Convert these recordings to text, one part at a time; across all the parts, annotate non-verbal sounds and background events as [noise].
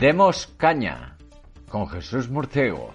Demos Caña con Jesús Murciego.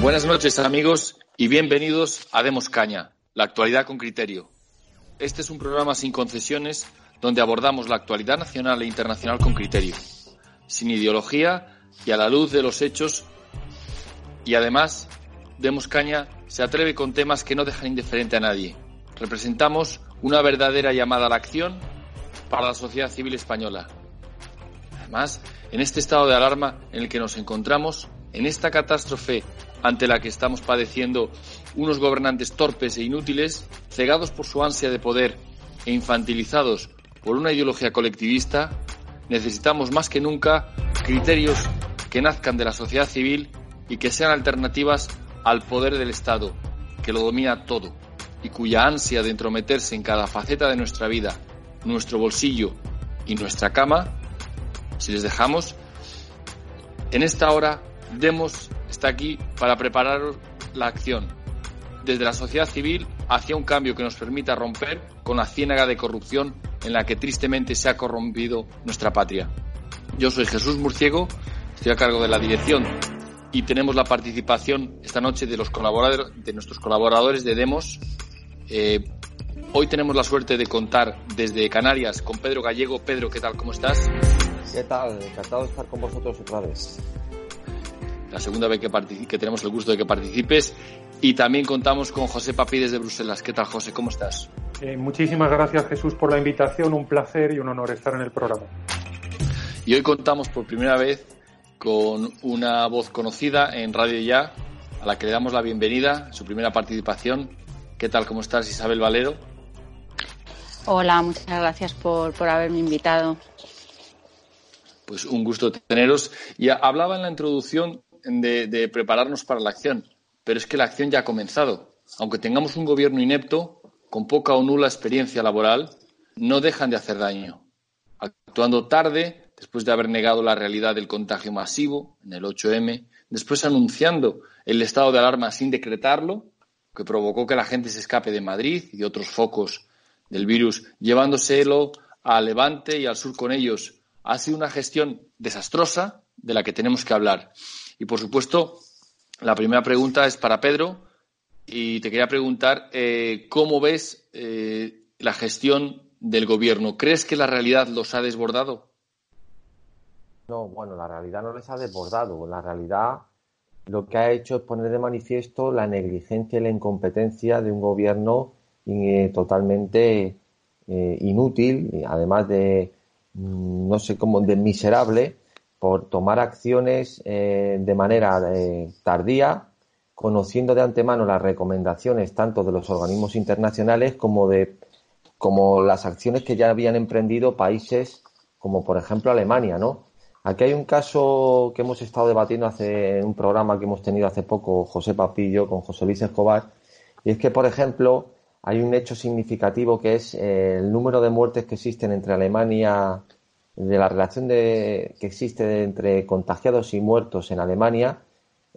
Buenas noches amigos y bienvenidos a Demos Caña, la actualidad con criterio. Este es un programa sin concesiones donde abordamos la actualidad nacional e internacional con criterio, sin ideología y a la luz de los hechos y además Demos Caña se atreve con temas que no dejan indiferente a nadie. Representamos una verdadera llamada a la acción para la sociedad civil española. Además, en este estado de alarma en el que nos encontramos, en esta catástrofe ante la que estamos padeciendo unos gobernantes torpes e inútiles, cegados por su ansia de poder e infantilizados por una ideología colectivista, necesitamos más que nunca criterios que nazcan de la sociedad civil y que sean alternativas al poder del Estado, que lo domina todo y cuya ansia de entrometerse en cada faceta de nuestra vida, nuestro bolsillo y nuestra cama, si les dejamos, en esta hora demos está aquí para preparar la acción desde la sociedad civil hacia un cambio que nos permita romper con la ciénaga de corrupción en la que tristemente se ha corrompido nuestra patria. Yo soy Jesús Murciego, estoy a cargo de la dirección y tenemos la participación esta noche de los colaboradores, de nuestros colaboradores de Demos. Eh, hoy tenemos la suerte de contar desde Canarias con Pedro Gallego. Pedro, ¿qué tal? ¿Cómo estás? ¿Qué tal? Encantado de estar con vosotros otra vez la segunda vez que, que, tenemos el gusto de que participes. Y también contamos con José Papi desde Bruselas. ¿Qué tal, José? ¿Cómo estás? Eh, muchísimas gracias, Jesús, por la invitación. Un placer y un honor estar en el programa. Y hoy contamos por primera vez con una voz conocida en Radio Ya, a la que le damos la bienvenida, su primera participación. ¿Qué tal? ¿Cómo estás, Isabel Valero? Hola, muchas gracias por, por haberme invitado. Pues un gusto teneros. Y hablaba en la introducción de, prepararnos para la acción, pero es que la acción ya ha comenzado. Aunque tengamos un gobierno inepto, con poca o nula experiencia laboral, no dejan de hacer daño. Actuando tarde, después de haber negado la realidad del contagio masivo en el 8M, después anunciando el estado de alarma sin decretarlo, que provocó que la gente se escape de Madrid y de otros focos del virus, llevándoselo a Levante y al sur con ellos. Ha sido una gestión desastrosa de la que tenemos que hablar. Y por supuesto, la primera pregunta es para Pedro y te quería preguntar eh, cómo ves eh, la gestión del gobierno. ¿Crees que la realidad los ha desbordado? No, bueno, la realidad no les ha desbordado. La realidad lo que ha hecho es poner de manifiesto la negligencia y la incompetencia de un gobierno eh, totalmente inútil, además de, mm, no sé cómo, de miserable, por tomar acciones eh, de manera eh, tardía, conociendo de antemano las recomendaciones tanto de los organismos internacionales como de como las acciones que ya habían emprendido países como por ejemplo Alemania, ¿no? Aquí hay un caso que hemos estado debatiendo hace un programa que hemos tenido hace poco José Papillo con José Luis Escobar y es que por ejemplo hay un hecho significativo que es eh, el número de muertes que existen entre Alemania de la relación de, que existe entre contagiados y muertos en Alemania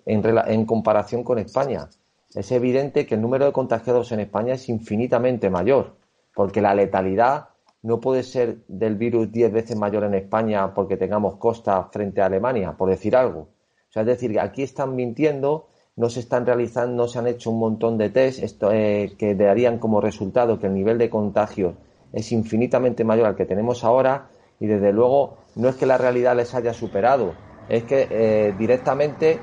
en, en comparación con España. Es evidente que el número de contagiados en España es infinitamente mayor, porque la letalidad no puede ser del virus diez veces mayor en España porque tengamos costa frente a Alemania, por decir algo. O sea, es decir, aquí están mintiendo, no se están realizando, no se han hecho un montón de test esto, eh, que darían como resultado que el nivel de contagio es infinitamente mayor al que tenemos ahora y desde luego no es que la realidad les haya superado, es que eh, directamente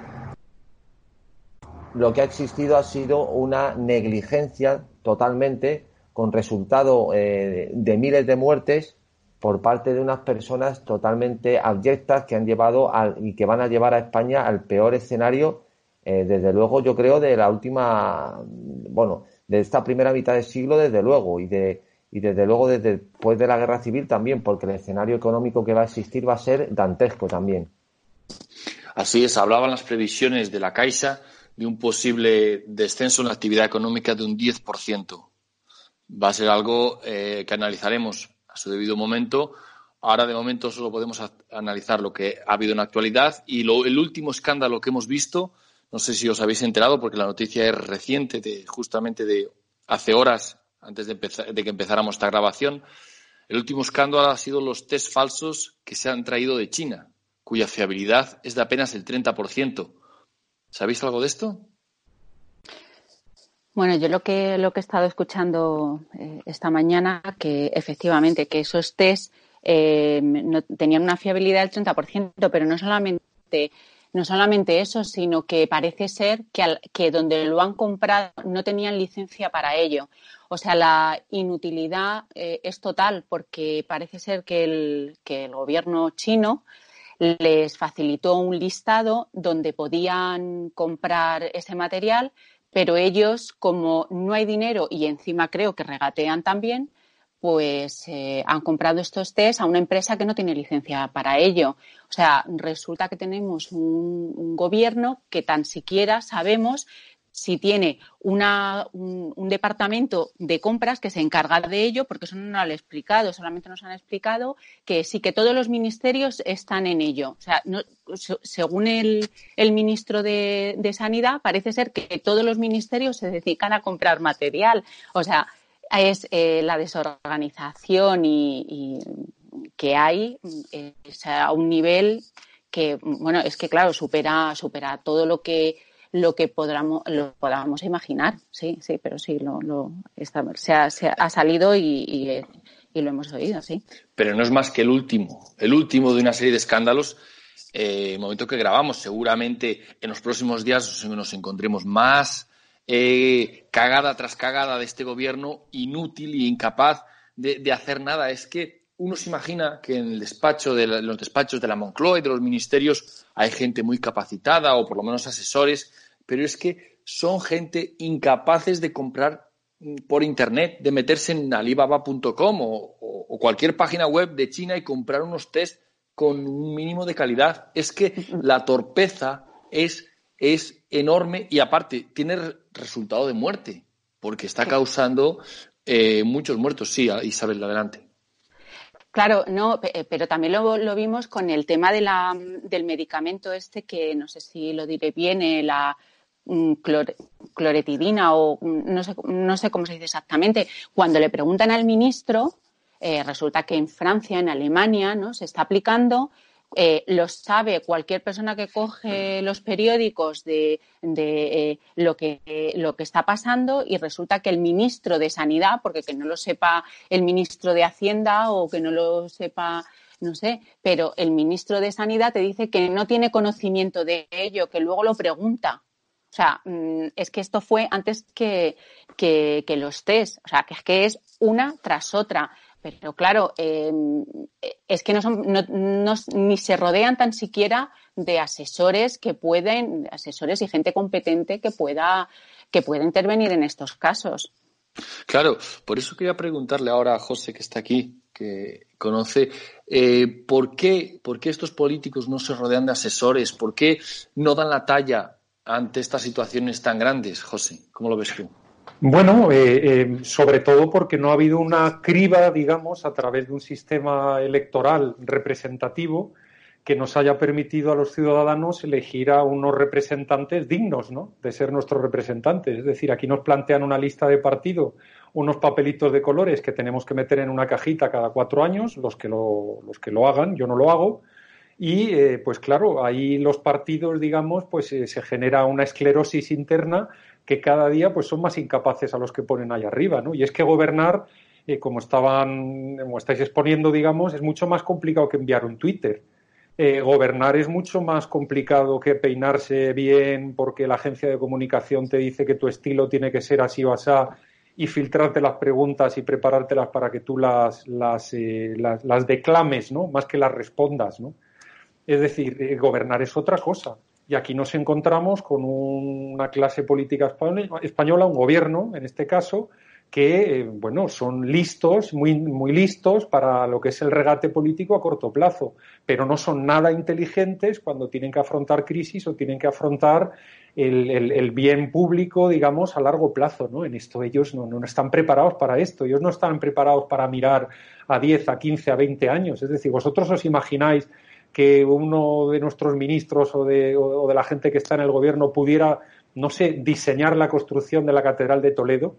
lo que ha existido ha sido una negligencia totalmente con resultado eh, de miles de muertes por parte de unas personas totalmente abyectas que han llevado y que van a llevar a España al peor escenario, eh, desde luego, yo creo, de la última, bueno, de esta primera mitad del siglo, desde luego, y de, y desde luego desde después de la guerra civil también, porque el escenario económico que va a existir va a ser dantesco también. Así es, hablaban las previsiones de la Caixa de un posible descenso en la actividad económica de un 10%. Va a ser algo eh, que analizaremos a su debido momento. Ahora, de momento, solo podemos analizar lo que ha habido en la actualidad y el último escándalo que hemos visto, no sé si os habéis enterado porque la noticia es reciente, de, justamente de hace horas, antes de, de que empezáramos esta grabación, el último escándalo ha sido los test falsos que se han traído de China, cuya fiabilidad es de apenas el 30%. ¿Sabéis algo de esto? Bueno, yo lo que lo que he estado escuchando eh, esta mañana que efectivamente que esos test eh, tenían una fiabilidad del 30%, pero no solamente no solamente eso, sino que parece ser que, que donde lo han comprado no tenían licencia para ello. O sea, la inutilidad eh, es total porque parece ser que el, que el gobierno chino les facilitó un listado donde podían comprar ese material, pero ellos, como no hay dinero y encima creo que regatean también, pues eh, han comprado estos test a una empresa que no tiene licencia para ello. O sea, resulta que tenemos un, gobierno que tan siquiera sabemos si tiene una, un, departamento de compras que se encarga de ello, porque eso no lo han explicado, solamente nos han explicado que sí que todos los ministerios están en ello. O sea, según el, el ministro de, Sanidad, parece ser que todos los ministerios se dedican a comprar material. O sea, es eh, la desorganización y, que hay a un nivel que, bueno, es que claro, supera, supera todo lo que lo que podamos, lo podamos imaginar. Sí, sí, pero sí, lo, lo se, ha, se, ha, salido y, y, y, lo hemos oído, sí. Pero no es más que el último, el último de una serie de escándalos. Eh, momento que grabamos, seguramente en los próximos días nos encontremos más eh, cagada tras cagada de este gobierno inútil e incapaz de, de hacer nada. Es que uno se imagina que en el despacho de los despachos de la Moncloa y de los ministerios hay gente muy capacitada o por lo menos asesores, pero es que son gente incapaces de comprar por internet, de meterse en alibaba.com o, o, cualquier página web de China y comprar unos test con un mínimo de calidad. Es que la torpeza es, es enorme y aparte tiene resultado de muerte, porque está causando eh, muchos muertos. Sí, Isabel, adelante. Claro, no, eh, pero también lo, vimos con el tema de la, del medicamento este que no sé si lo diré bien, eh, la mm, cloretidina o mm, no sé, no sé cómo se dice exactamente. Cuando le preguntan al ministro, eh, resulta que en Francia, en Alemania, ¿no? se está aplicando eh, lo sabe cualquier persona que coge los periódicos de, de eh, lo, que, lo que está pasando y resulta que el ministro de Sanidad, porque que no lo sepa el ministro de Hacienda o que no lo sepa no sé, pero el ministro de Sanidad te dice que no tiene conocimiento de ello, que luego lo pregunta. O sea, mm, es que esto fue antes que, que, los test. O sea, que es una tras otra. Pero claro, em, es que no son, no, ni se rodean tan siquiera de asesores que pueden, asesores y gente competente que pueda, que pueda intervenir en estos casos. Claro, por eso quería preguntarle ahora a José, que está aquí, que conoce, eh, ¿por, qué, ¿por qué estos políticos no se rodean de asesores? ¿Por qué no dan la talla ante estas situaciones tan grandes, José? ¿Cómo lo ves tú? Bueno, eh, eh, sobre todo porque no ha habido una criba, digamos, a través de un sistema electoral representativo que nos haya permitido a los ciudadanos elegir a unos representantes dignos, ¿no? De ser nuestros representantes. Es decir, aquí nos plantean una lista de partido, unos papelitos de colores que tenemos que meter en una cajita cada cuatro años, los que lo, los que lo hagan, yo no lo hago. Y, eh, pues claro, ahí los partidos, digamos, pues se genera una esclerosis interna que cada día pues son más incapaces a los que ponen ahí arriba, ¿no? Y es que gobernar, eh, como estaban, como estáis exponiendo, digamos, es mucho más complicado que enviar un Twitter. Eh, gobernar es mucho más complicado que peinarse bien porque la agencia de comunicación te dice que tu estilo tiene que ser así o así y filtrarte las preguntas y preparártelas para que tú las, las, eh, las, las declames, ¿no? Más que las respondas, ¿no? Es decir, gobernar es otra cosa. Y aquí nos encontramos con una clase política española, un gobierno, en este caso, que, eh, bueno, son listos, muy, muy listos para lo que es el regate político a corto plazo, pero no son nada inteligentes cuando tienen que afrontar crisis o tienen que afrontar el, bien público, digamos, a largo plazo, ¿no? En esto ellos no, no, están preparados para esto, ellos no están preparados para mirar a 10, a 15, a 20 años. Es decir, vosotros os imagináis que uno de nuestros ministros o de, o de la gente que está en el gobierno pudiera, no sé, diseñar la construcción de la Catedral de Toledo,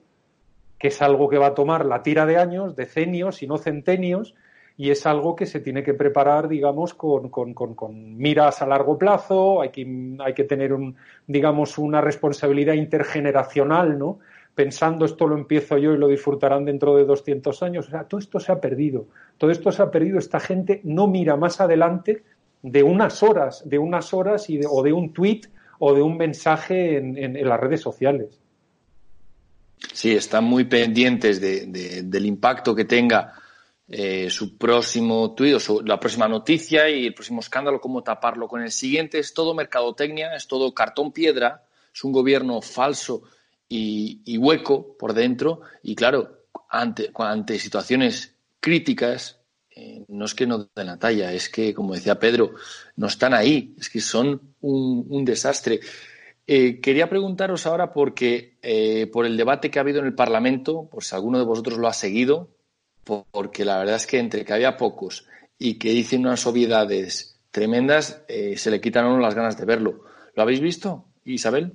que es algo que va a tomar la tira de años, decenios y no centenios, y es algo que se tiene que preparar, digamos, con, con, con, miras a largo plazo, hay que, hay que tener, un, digamos, una responsabilidad intergeneracional, ¿no? Pensando esto lo empiezo yo y lo disfrutarán dentro de 200 años. O sea, todo esto se ha perdido. Todo esto se ha perdido. Esta gente no mira más adelante de unas horas, de unas horas y o de un tweet o de un mensaje en, las redes sociales. Sí, están muy pendientes de, del impacto que tenga eh, su próximo tuit o la próxima noticia y el próximo escándalo, cómo taparlo con el siguiente. Es todo mercadotecnia, es todo cartón piedra, es un gobierno falso y, hueco por dentro. Y claro, ante, ante situaciones críticas, eh, no es que no den la talla, es que, como decía Pedro, no están ahí, es que son un, desastre. Eh, quería preguntaros ahora porque por el debate que ha habido en el Parlamento, por si alguno de vosotros lo ha seguido, porque la verdad es que entre que había pocos y que dicen unas obviedades tremendas, eh, se le quitan a uno las ganas de verlo. ¿Lo habéis visto, Isabel?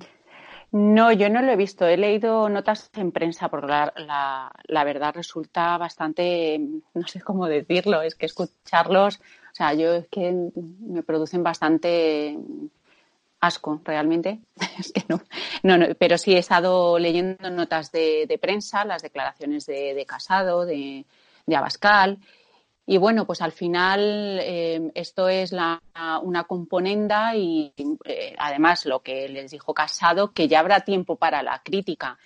No, yo no lo he visto. He leído notas en prensa porque la, la, verdad resulta bastante, no sé cómo decirlo, es que escucharlos, o sea, yo es que me producen bastante asco realmente. [laughs] es que no, no, pero sí he estado leyendo notas de, prensa, las declaraciones de, Casado, de, Abascal. Y bueno, pues al final eh, esto es una componenda y eh, además lo que les dijo Casado, que ya habrá tiempo para la crítica.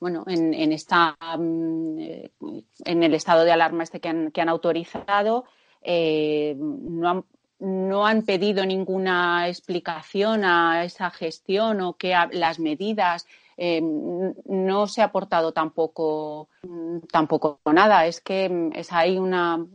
Bueno, en, esta, mm, en el estado de alarma este que han, que han autorizado, eh, no han no han pedido ninguna explicación a esa gestión o que las medidas eh, no se ha aportado tampoco tampoco nada es que es ahí una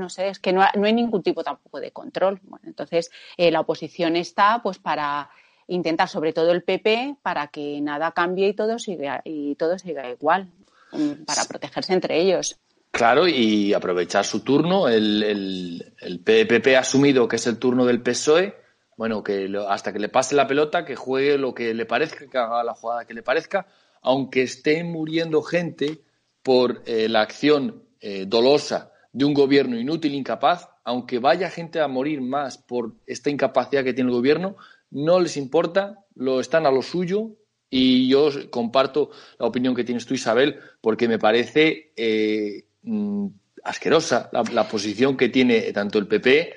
no sé es que no, hay ningún tipo tampoco de control bueno, entonces eh, la oposición está pues para intentar sobre todo el PP para que nada cambie y todo siga y todo siga igual mm, para protegerse entre ellos Claro, y aprovechar su turno. El, el, el, PPP ha asumido que es el turno del PSOE. Bueno, que hasta que le pase la pelota, que juegue lo que le parezca, que haga la jugada que le parezca, aunque esté muriendo gente por eh, la acción eh, dolosa de un gobierno inútil, incapaz, aunque vaya gente a morir más por esta incapacidad que tiene el gobierno, no les importa, lo están a lo suyo y yo comparto la opinión que tienes tú, Isabel, porque me parece eh, Mm, asquerosa la, posición que tiene tanto el PP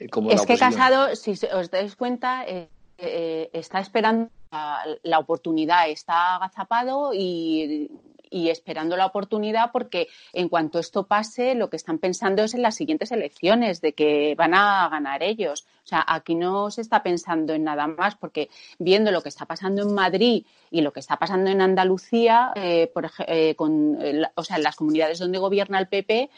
eh, como es la oposición. Es que Casado, si os dais cuenta, eh, eh, está esperando la oportunidad, está agazapado y y esperando la oportunidad porque en cuanto esto pase, lo que están pensando es en las siguientes elecciones, de que van a ganar ellos. O sea, aquí no se está pensando en nada más porque viendo lo que está pasando en Madrid y lo que está pasando en Andalucía, eh, por, eh, con, o sea, en las comunidades donde gobierna el PP,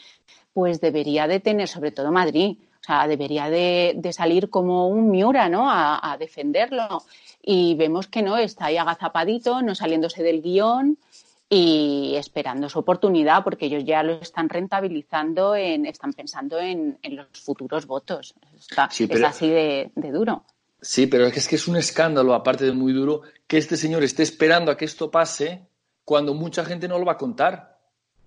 pues debería de tener, sobre todo Madrid, o sea, debería de, salir como un Miura, ¿no? A, a, defenderlo. Y vemos que no, está ahí agazapadito, no saliéndose del guion y esperando su oportunidad porque ellos ya lo están rentabilizando, en, están pensando en, los futuros votos. Es así de, duro. Sí, pero es que, es que es un escándalo, aparte de muy duro, que este señor esté esperando a que esto pase cuando mucha gente no lo va a contar.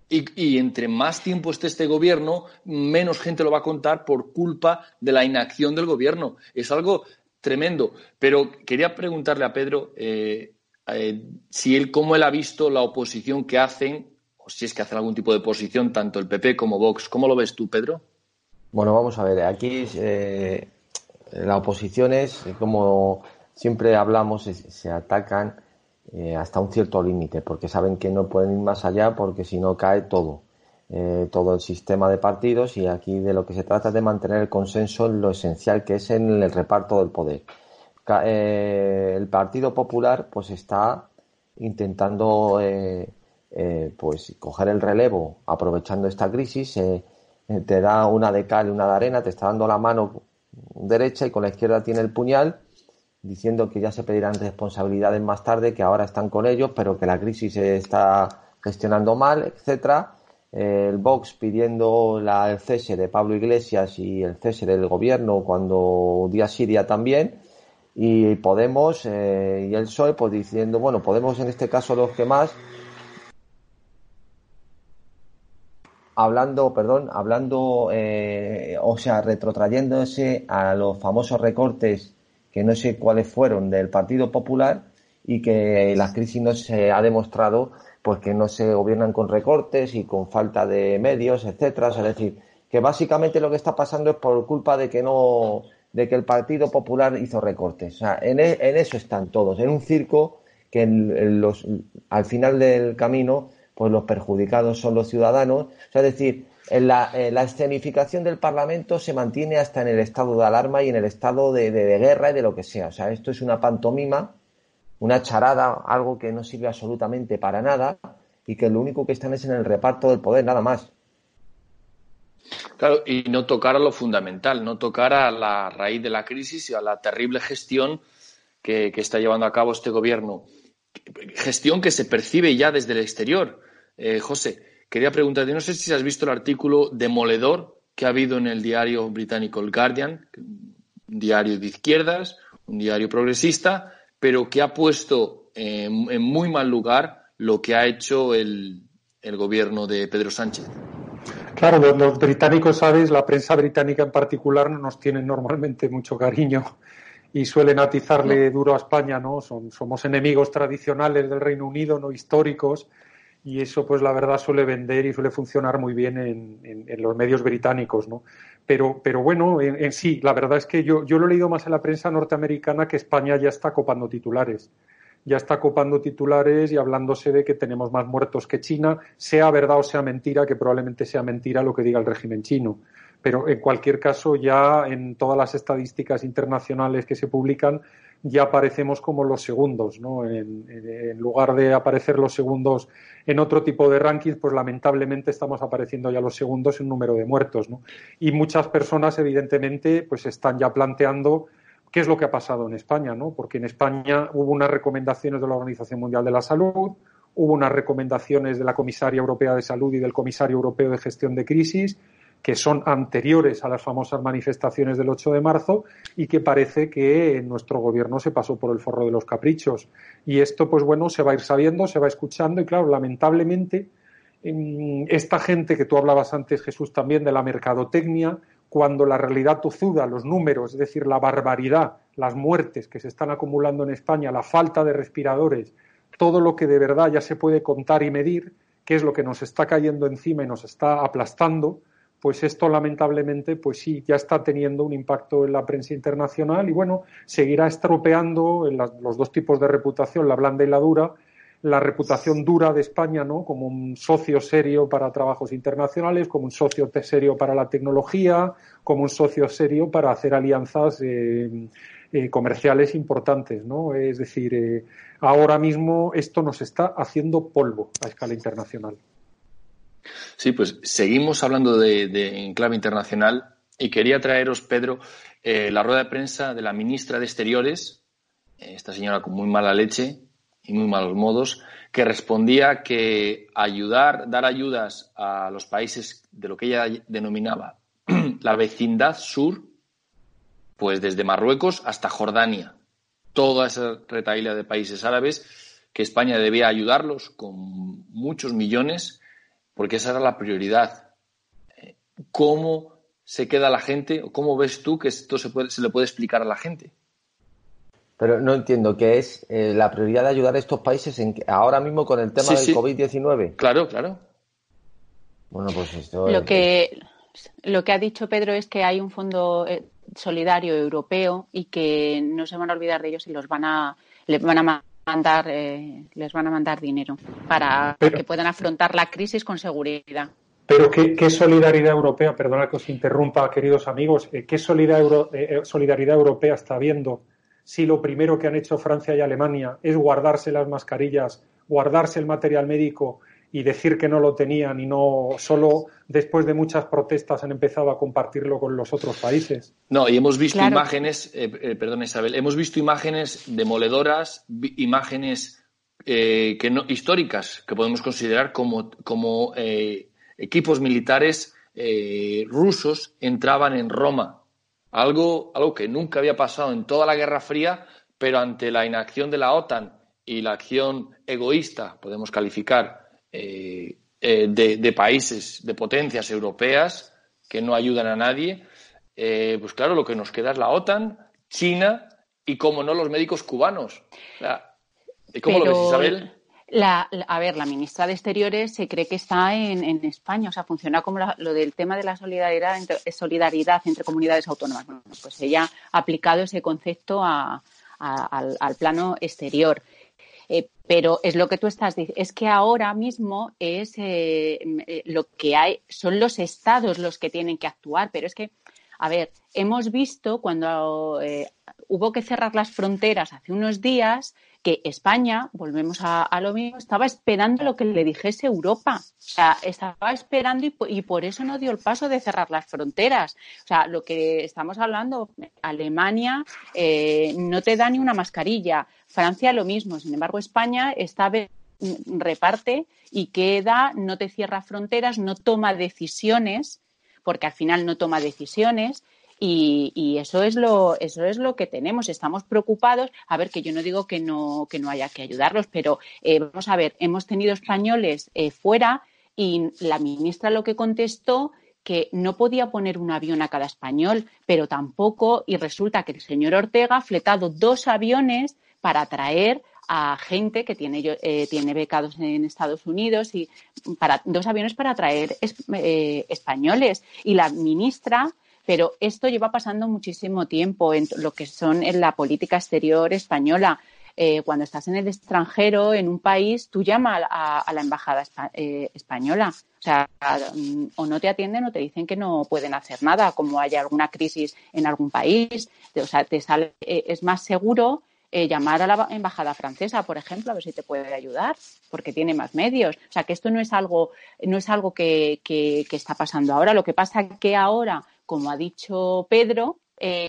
Y, y, entre más tiempo esté este gobierno, menos gente lo va a contar por culpa de la inacción del gobierno. Es algo tremendo. Pero quería preguntarle a Pedro, eh, eh, si él, cómo él ha visto la oposición que hacen, o si es que hacen algún tipo de oposición, tanto el PP como Vox. ¿Cómo lo ves tú, Pedro? Bueno, vamos a ver, aquí eh, la oposición es, como siempre hablamos, se, atacan eh, hasta un cierto límite, porque saben que no pueden ir más allá, porque si no cae todo. todo el sistema de partidos y aquí de lo que se trata es de mantener el consenso en lo esencial que es en el reparto del poder. Eh, el Partido Popular pues está intentando eh, eh, pues coger el relevo aprovechando esta crisis, eh, te da una de cal y una de arena, te está dando la mano derecha y con la izquierda tiene el puñal, diciendo que ya se pedirán responsabilidades más tarde, que ahora están con ellos, pero que la crisis se está gestionando mal, etcétera. El Vox pidiendo la, el cese de Pablo Iglesias y el cese del gobierno cuando día Siria también y Podemos eh, y el PSOE pues diciendo bueno Podemos en este caso los que más hablando, perdón, hablando, eh, o sea, retrotrayéndose a los famosos recortes que no sé cuáles fueron del Partido Popular y que la crisis no se ha demostrado pues que no se gobiernan con recortes y con falta de medios, etcétera, es decir, que básicamente lo que está pasando es por culpa de que no de que el Partido Popular hizo recortes. O sea, en, e, en eso están todos, en un circo que en los, al final del camino pues los perjudicados son los ciudadanos. O sea, es decir, la, la, escenificación del Parlamento se mantiene hasta en el estado de alarma y en el estado de, de, guerra y de lo que sea. O sea, esto es una pantomima, una charada, algo que no sirve absolutamente para nada y que lo único que están es en el reparto del poder, nada más. Claro, y no tocar a lo fundamental, no tocar a la raíz de la crisis y a la terrible gestión que, está llevando a cabo este gobierno. Gestión que se percibe ya desde el exterior eh, José, quería preguntarte, no sé si has visto el artículo demoledor que ha habido en el diario británico El Guardian, un diario de izquierdas, un diario progresista, pero que ha puesto en, muy mal lugar lo que ha hecho el, gobierno de Pedro Sánchez. Claro, los, británicos, sabes, la prensa británica en particular no nos tiene normalmente mucho cariño y suelen atizarle duro a España, ¿no? somos enemigos tradicionales del Reino Unido, no históricos, y eso pues la verdad suele vender y suele funcionar muy bien en, los medios británicos, ¿no? Pero, pero bueno, en, sí, la verdad es que yo, yo lo he leído más en la prensa norteamericana que España ya está copando titulares. Ya está copando titulares y hablándose de que tenemos más muertos que China, sea verdad o sea mentira, que probablemente sea mentira lo que diga el régimen chino. Pero en cualquier caso, ya en todas las estadísticas internacionales que se publican, ya aparecemos como los segundos, ¿no? En, lugar de aparecer los segundos en otro tipo de rankings, pues lamentablemente estamos apareciendo ya los segundos en número de muertos, ¿no? Y muchas personas, evidentemente, pues están ya planteando qué es lo que ha pasado en España, ¿no? Porque en España hubo unas recomendaciones de la Organización Mundial de la Salud, hubo unas recomendaciones de la Comisaria Europea de Salud y del Comisario Europeo de Gestión de Crisis, que son anteriores a las famosas manifestaciones del 8 de marzo y que parece que nuestro gobierno se pasó por el forro de los caprichos. Y esto, pues bueno, se va a ir sabiendo, se va escuchando y claro, lamentablemente, esta gente que tú hablabas antes, Jesús, también de la mercadotecnia, cuando la realidad tozuda, los números, es decir, la barbaridad, las muertes que se están acumulando en España, la falta de respiradores, todo lo que de verdad ya se puede contar y medir, que es lo que nos está cayendo encima y nos está aplastando, pues esto lamentablemente, pues sí, ya está teniendo un impacto en la prensa internacional y bueno, seguirá estropeando en los dos tipos de reputación, la blanda y la dura, la reputación dura de España, ¿no? Como un socio serio para trabajos internacionales, como un socio serio para la tecnología, como un socio serio para hacer alianzas eh, eh, comerciales importantes, ¿no? Es decir, eh, ahora mismo esto nos está haciendo polvo a escala internacional. Sí, pues seguimos hablando de, de enclave internacional y quería traeros, Pedro, la rueda de prensa de la ministra de Exteriores, esta señora con muy mala leche y muy malos modos, que respondía que ayudar, dar ayudas a los países de lo que ella denominaba [clears throat] la vecindad sur, pues desde Marruecos hasta Jordania, toda esa retaíla de países árabes, que España debía ayudarlos con muchos millones porque esa era la prioridad. ¿Cómo se queda la gente o cómo ves tú que esto se, puede, se le puede explicar a la gente? Pero no entiendo qué es eh, la prioridad de ayudar a estos países en, ahora mismo con el tema del COVID-19. Claro, claro. Bueno, pues esto lo que lo que ha dicho Pedro es que hay un fondo eh, solidario europeo y que no se van a olvidar de ellos y los van a les van a mandar, eh, les van a mandar dinero para que puedan afrontar la crisis con seguridad. Pero ¿qué, solidaridad europea, perdona que os interrumpa, queridos amigos, qué solidaridad, eh, solidaridad europea está habiendo si lo primero que han hecho Francia y Alemania es guardarse las mascarillas, guardarse el material médico y decir que no lo tenían y no solo después de muchas protestas han empezado a compartirlo con los otros países. No, y hemos visto imágenes, eh, eh, perdón Isabel, hemos visto imágenes demoledoras, imágenes eh, que no, históricas que podemos considerar como, como equipos militares rusos entraban en Roma. Algo, algo que nunca había pasado en toda la Guerra Fría, pero ante la inacción de la OTAN y la acción egoísta, podemos calificar, eh, eh, de, países, de potencias europeas que no ayudan a nadie, eh, pues claro, lo que nos queda es la OTAN, China y, como no, los médicos cubanos. ¿Cómo lo ves, Isabel? A ver, la ministra de Exteriores se cree que está en, España, o sea, funciona como lo del tema de la solidaridad entre, solidaridad entre comunidades autónomas. Bueno, pues ella ha aplicado ese concepto al, al, plano exterior. Eh, pero es lo que tú estás diciendo, es que ahora mismo es eh, eh, lo que hay, son los estados los que tienen que actuar, pero es que, a ver, hemos visto cuando hubo que cerrar las fronteras hace unos días que España, volvemos a, lo mismo, estaba esperando lo que le dijese Europa. O sea, estaba esperando y, por eso no dio el paso de cerrar las fronteras. O sea, lo que estamos hablando, Alemania eh, no te da ni una mascarilla, Francia lo mismo. Sin embargo, España está reparte y queda, no te cierra fronteras, no toma decisiones, porque al final no toma decisiones y, eso es lo eso es lo que tenemos. Estamos preocupados. A ver, que yo no digo que no que no haya que ayudarlos, pero eh, vamos a ver, hemos tenido españoles eh, fuera y la ministra lo que contestó que no podía poner un avión a cada español, pero tampoco, y resulta que el señor Ortega ha fletado dos aviones para traer a gente que tiene, eh, tiene becados en Estados Unidos y para dos aviones para traer españoles. Y la ministra pero esto lleva pasando muchísimo tiempo en lo que son en la política exterior española. Eh, cuando estás en el extranjero, en un país, tú llamas a, la embajada eh, española. O sea, o no te atienden o te dicen que no pueden hacer nada, como haya alguna crisis en algún país. O sea, te sale, eh, es más seguro llamar a la embajada francesa, por ejemplo, a ver si te puede ayudar, porque tiene más medios. O sea, que esto no es algo, no es algo que, que está pasando ahora. Lo que pasa es que ahora como ha dicho Pedro, eh,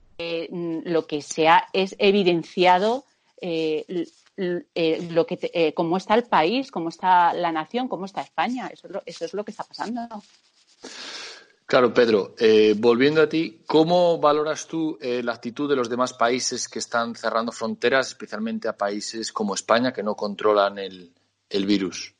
lo que se ha es evidenciado eh, eh, lo que cómo está el país, cómo está la nación, cómo está España. Eso es lo que está pasando. Claro, Pedro, volviendo a ti, ¿cómo valoras tú la actitud de los demás países que están cerrando fronteras, especialmente a países como España, que no controlan el virus?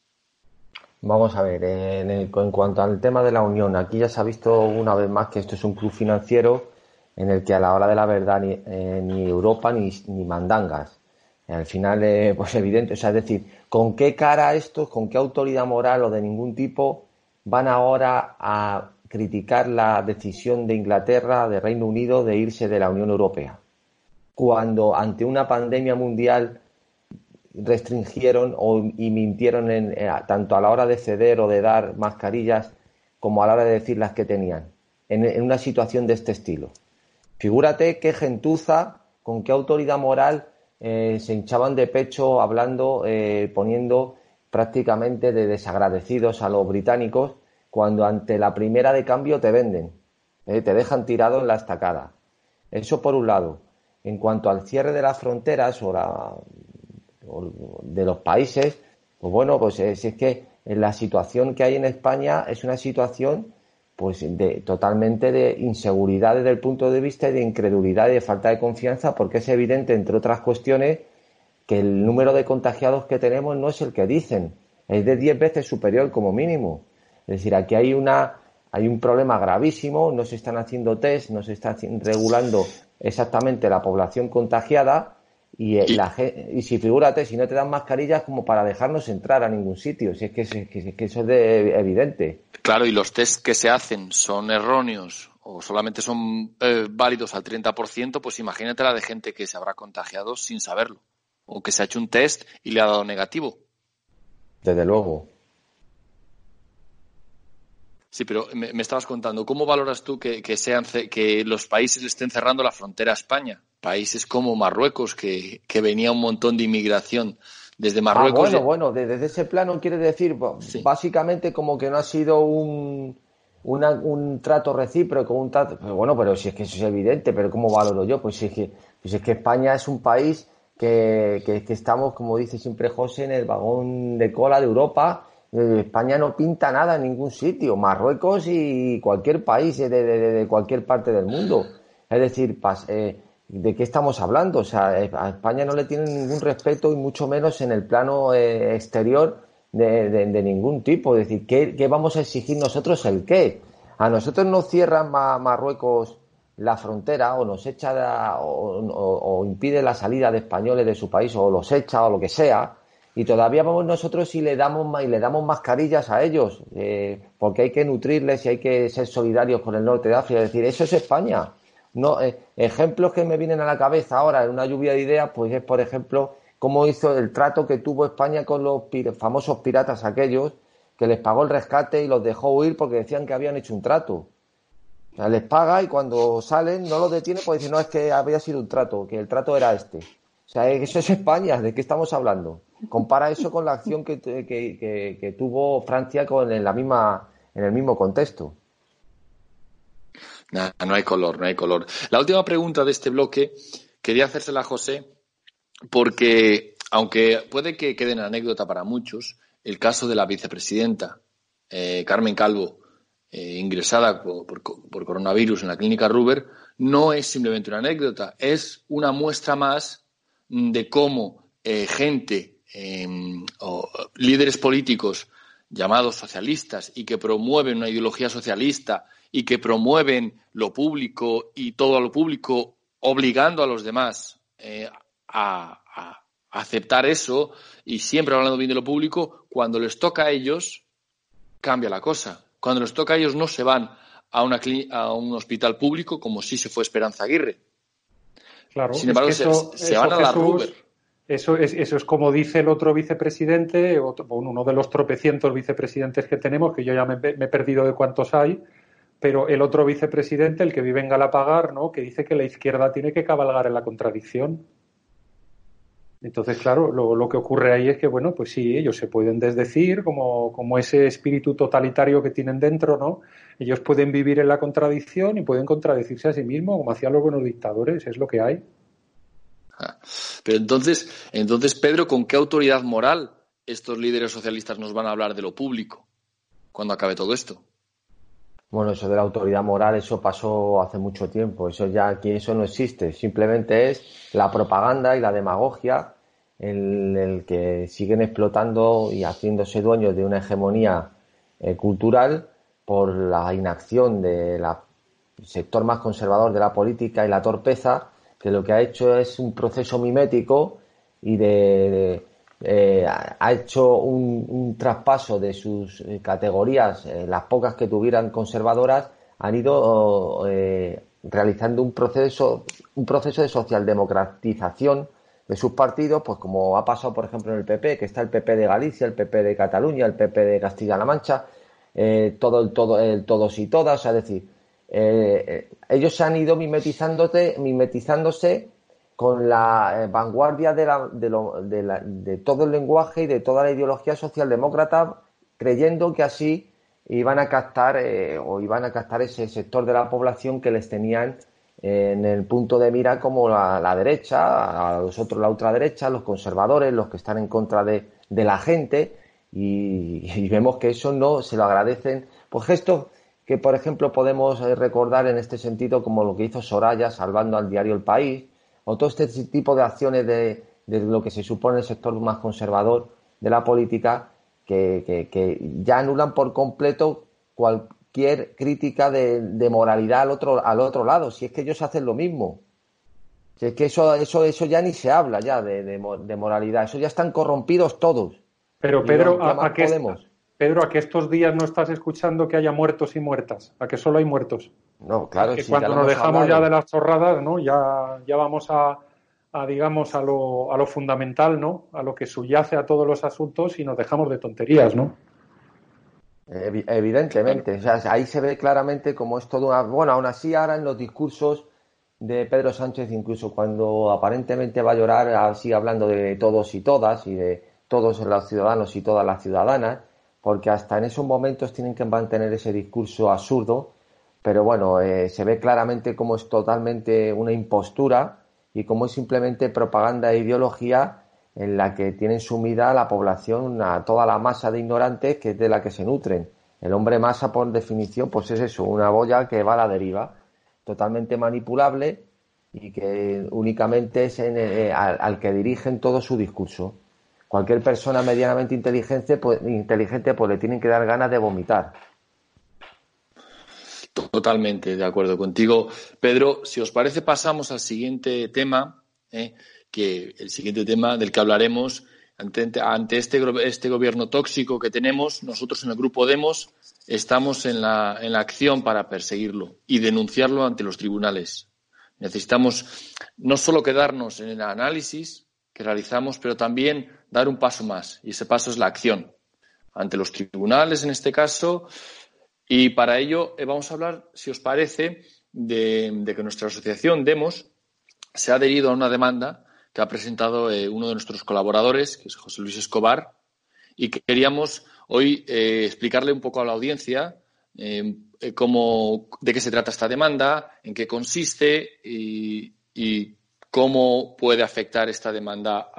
Vamos a ver, en, cuanto al tema de la unión, aquí ya se ha visto una vez más que esto es un club financiero en el que a la hora de la verdad ni, eh, Europa ni, mandangas. Al final, eh, [laughs] pues evidente, o sea, es decir, ¿con qué cara estos, con qué autoridad moral o de ningún tipo van ahora a criticar la decisión de Inglaterra, de Reino Unido, de irse de la Unión Europea? Cuando ante una pandemia mundial restringieron o, y mintieron en, eh, tanto a la hora de ceder o de dar mascarillas como a la hora de decir las que tenían, en, una situación de este estilo. Figúrate qué gentuza, con qué autoridad moral eh, se hinchaban de pecho hablando, eh, poniendo prácticamente de desagradecidos a los británicos cuando ante la primera de cambio te venden, te dejan tirado en la estacada. Eso por un lado. En cuanto al cierre de las fronteras o la de los países, pues bueno, pues es, es que la situación que hay en España es una situación pues de totalmente de inseguridad desde el punto de vista de incredulidad y de falta de confianza porque es evidente entre otras cuestiones que el número de contagiados que tenemos no es el que dicen es de 10 veces superior como mínimo. Es decir aquí hay una hay un problema gravísimo no se están haciendo test no se está regulando exactamente la población contagiada y, eh, La, y si figúrate, si no te dan mascarillas como para dejarnos entrar a ningún sitio, si es que, eso es evidente. Claro, y los test que se hacen son erróneos o solamente son eh, válidos al 30%, pues imagínate la de gente que se habrá contagiado sin saberlo o que se ha hecho un test y le ha dado negativo. Desde luego. Sí, pero me, estabas contando, ¿cómo valoras tú que, sean, que los países le estén cerrando la frontera a España? Países como Marruecos, que, venía un montón de inmigración desde Marruecos. Ah, bueno, bueno, desde ese plano quiere decir, básicamente como que no ha sido un, un trato recíproco, un trato. bueno, pero si es que eso es evidente, pero ¿cómo valoro yo? Pues es que, pues es que España es un país que, que, estamos, como dice siempre José, en el vagón de cola de Europa. Eh, España no pinta nada en ningún sitio, Marruecos y cualquier país de, de, cualquier parte del mundo. Es decir, eh, ¿de qué estamos hablando? O sea, eh, a España no le tienen ningún respeto y mucho menos en el plano exterior de, ningún tipo. Es decir, ¿qué, vamos a exigir nosotros el qué? A nosotros nos cierran Marruecos la frontera o nos echa o, impide la salida de españoles de su país o los echa o lo que sea y todavía vamos nosotros y le damos y le damos mascarillas a ellos eh, porque hay que nutrirles y hay que ser solidarios con el norte de África es decir eso es España no eh, ejemplos que me vienen a la cabeza ahora en una lluvia de ideas pues es por ejemplo cómo hizo el trato que tuvo España con los famosos piratas aquellos que les pagó el rescate y los dejó huir porque decían que habían hecho un trato les paga y cuando salen no los detiene porque decir, no, es que había sido un trato, que el trato era este. O sea, eso es España, ¿de qué estamos hablando? Compara eso con la acción que, que, tuvo Francia con, en, la misma, en el mismo contexto. No hay color, no hay color. La última pregunta de este bloque quería hacérsela a José, porque aunque puede que quede en anécdota para muchos, el caso de la vicepresidenta eh, Carmen Calvo, eh, ingresada por, coronavirus en la clínica Ruber, no es simplemente una anécdota, es una muestra más de cómo eh, gente em, o líderes políticos llamados socialistas y que promueven una ideología socialista y que promueven lo público y todo lo público obligando a los demás eh, a, a aceptar eso y siempre hablando bien de lo público, cuando les toca a ellos, cambia la cosa. Cuando les toca a ellos no se van a, una a un hospital público como si se fue Esperanza Aguirre. Claro, Sin embargo, se, van a la Ruber. Eso es, eso es como dice el otro vicepresidente, uno de los tropecientos vicepresidentes que tenemos, que yo ya me, he perdido de cuántos hay, pero el otro vicepresidente, el que vive en Galapagar, ¿no? que dice que la izquierda tiene que cabalgar en la contradicción. Entonces, claro, lo, que ocurre ahí es que, bueno, pues sí, ellos se pueden desdecir como, como ese espíritu totalitario que tienen dentro, ¿no? Ellos pueden vivir en la contradicción y pueden contradecirse a sí mismos, como hacían los buenos dictadores, es lo que hay. Pero entonces, entonces, Pedro, ¿con qué autoridad moral estos líderes socialistas nos van a hablar de lo público cuando acabe todo esto? Bueno, eso de la autoridad moral, eso pasó hace mucho tiempo. Eso ya aquí eso no existe. Simplemente es la propaganda y la demagogia en el que siguen explotando y haciéndose dueños de una hegemonía eh, cultural por la inacción del sector más conservador de la política y la torpeza, que lo que ha hecho es un proceso mimético y de eh, ha hecho un, traspaso de sus eh, categorías, eh, las pocas que tuvieran conservadoras, han ido realizando un proceso, un proceso de socialdemocratización de sus partidos, pues como ha pasado, por ejemplo, en el PP, que está el PP de Galicia, el PP de Cataluña, el PP de Castilla-La Mancha, todo el todo, el todos y todas, es decir, ellos se han ido mimetizándose, mimetizándose con la eh, vanguardia de, la, de, lo, de, la, de, todo el lenguaje y de toda la ideología socialdemócrata, creyendo que así iban a captar eh, o iban a captar ese sector de la población que les tenían eh, en el punto de mira como la, derecha, a los otros la ultraderecha, los conservadores, los que están en contra de, la gente y, y, vemos que eso no se lo agradecen. Pues gestos que, por ejemplo, podemos recordar en este sentido como lo que hizo Soraya salvando al diario El País, o todo este tipo de acciones de, lo que se supone el sector más conservador de la política que, ya anulan por completo cualquier crítica de, moralidad al otro, al otro lado, si es que ellos hacen lo mismo. Si es que eso, eso, eso ya ni se habla ya de, moralidad, eso ya están corrompidos todos. Pero Pedro, ¿a, qué, Pedro, ¿a que estos días no estás escuchando que haya muertos y muertas? ¿A que solo hay muertos? No, claro. Que cuando nos dejamos ya de las chorradas, ¿no? Ya, ya vamos a, digamos, a lo, a lo fundamental, ¿no? A lo que subyace a todos los asuntos y nos dejamos de tonterías, ¿no? Evidentemente, o sea, ahí se ve claramente cómo es todo una... Bueno, aún así ahora en los discursos de Pedro Sánchez, incluso cuando aparentemente va a llorar, así hablando de todos y todas y de, todos los ciudadanos y todas las ciudadanas, porque hasta en esos momentos tienen que mantener ese discurso absurdo, pero bueno, eh, se ve claramente cómo es totalmente una impostura y cómo es simplemente propaganda e ideología en la que tienen sumida a la población, a toda la masa de ignorantes que es de la que se nutren. El hombre masa, por definición, pues es eso, una boya que va a la deriva, totalmente manipulable y que únicamente es eh, al, que dirigen todo su discurso. Cualquier persona medianamente inteligente pues, inteligente, pues le tienen que dar ganas de vomitar. Totalmente de acuerdo contigo. Pedro, si os parece, pasamos al siguiente tema, ¿eh? que el siguiente tema del que hablaremos ante, este, este, gobierno tóxico que tenemos, nosotros en el Grupo Demos estamos en la, en la acción para perseguirlo y denunciarlo ante los tribunales. Necesitamos no solo quedarnos en el análisis que realizamos, pero también dar un paso más. Y ese paso es la acción ante los tribunales, en este caso. Y para ello eh, vamos a hablar, si os parece, de, que nuestra asociación Demos se ha adherido a una demanda que ha presentado eh, uno de nuestros colaboradores, que es José Luis Escobar, y que queríamos hoy eh, explicarle un poco a la audiencia cómo, de qué se trata esta demanda, en qué consiste y, cómo puede afectar esta demanda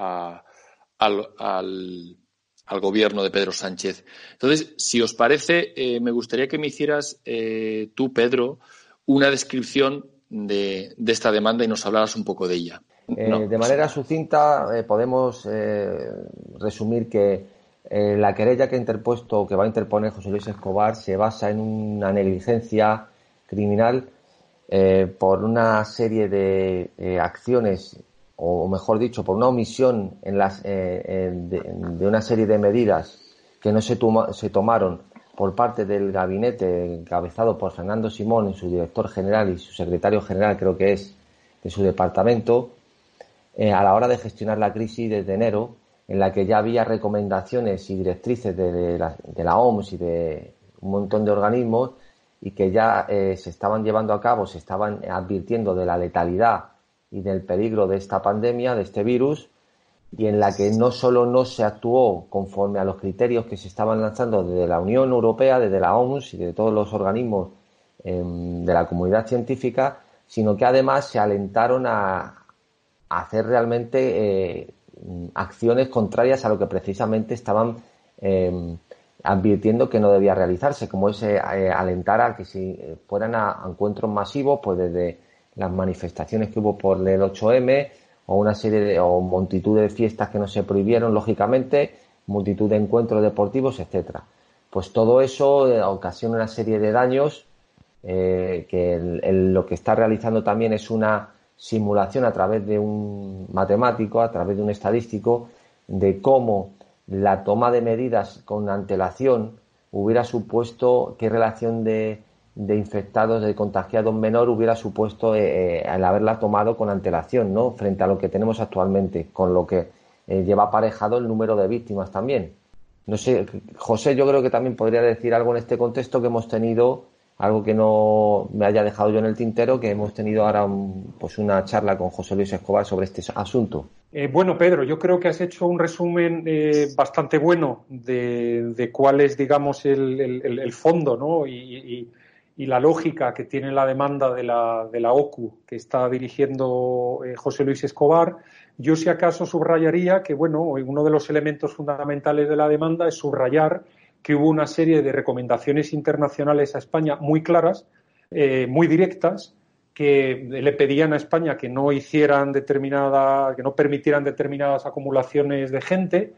al, al, gobierno de Pedro Sánchez. Entonces, si os parece, eh, me gustaría que me hicieras eh, tú, Pedro, una descripción de, esta demanda y nos hablaras un poco de ella. Eh, de manera sucinta, podemos resumir que la querella que ha interpuesto, que va a interponer José Luis Escobar, se basa en una negligencia criminal por una serie de acciones o mejor dicho, por una omisión en las, eh, de, una serie de medidas que no se, se tomaron por parte del gabinete encabezado por Fernando Simón, su director general y su secretario general, creo que es, de su departamento, eh, a la hora de gestionar la crisis desde enero, en la que ya había recomendaciones y directrices de, la, OMS y de un montón de organismos y que ya eh, se estaban llevando a cabo, se estaban advirtiendo de la letalidad y del peligro de esta pandemia, de este virus, y en la que no solo no se actuó conforme a los criterios que se estaban lanzando desde la Unión Europea, desde la OMS y de todos los organismos em, de la comunidad científica, sino que además se alentaron a, hacer realmente eh, acciones contrarias a lo que precisamente estaban em, advirtiendo que no debía realizarse, como ese eh, alentar a que si eh, fueran a encuentros masivos, pues desde las manifestaciones que hubo por el 8M o una serie de, o multitud de fiestas que no se prohibieron, lógicamente, multitud de encuentros deportivos, etcétera. Pues todo eso eh, ocasiona una serie de daños eh, que lo que está realizando también es una simulación a través de un matemático, a través de un estadístico, de cómo la toma de medidas con antelación hubiera supuesto qué relación de de infectados, de contagiados menor hubiera supuesto eh, eh, el haberla tomado con antelación, ¿no? Frente a lo que tenemos actualmente, con lo que eh, lleva aparejado el número de víctimas también. No sé, José, yo creo que también podría decir algo en este contexto que hemos tenido, algo que no me haya dejado yo en el tintero, que hemos tenido ahora pues una charla con José Luis Escobar sobre este asunto. bueno, Pedro, yo creo que has hecho un resumen bastante bueno de, cuál es, digamos, el, fondo, ¿no? y y la lógica que tiene la demanda de la, de la OCU que está dirigiendo eh, José Luis Escobar, yo si acaso subrayaría que, bueno, uno de los elementos fundamentales de la demanda es subrayar que hubo una serie de recomendaciones internacionales a España muy claras, eh, muy directas, que le pedían a España que no hicieran determinada, que no permitieran determinadas acumulaciones de gente,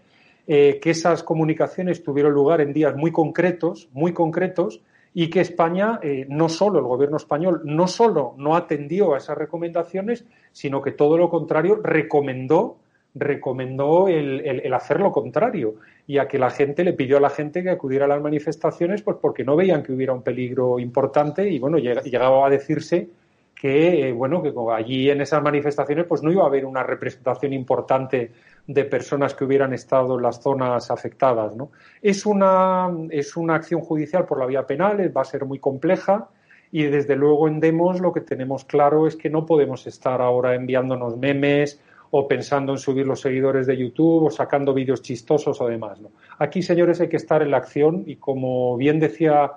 eh, que esas comunicaciones tuvieron lugar en días muy concretos, muy concretos, y que España, eh, no solo el gobierno español, no solo no atendió a esas recomendaciones, sino que todo lo contrario recomendó recomendó el, hacer lo contrario y a que la gente le pidió a la gente que acudiera a las manifestaciones pues porque no veían que hubiera un peligro importante y bueno llegaba a decirse que eh, bueno que allí en esas manifestaciones pues no iba a haber una representación importante de personas que hubieran estado en las zonas afectadas. ¿no? Es, una, es una acción judicial por la vía penal, va a ser muy compleja y desde luego en Demos lo que tenemos claro es que no podemos estar ahora enviándonos memes o pensando en subir los seguidores de YouTube o sacando vídeos chistosos o demás. ¿no? Aquí, señores, hay que estar en la acción y como bien decía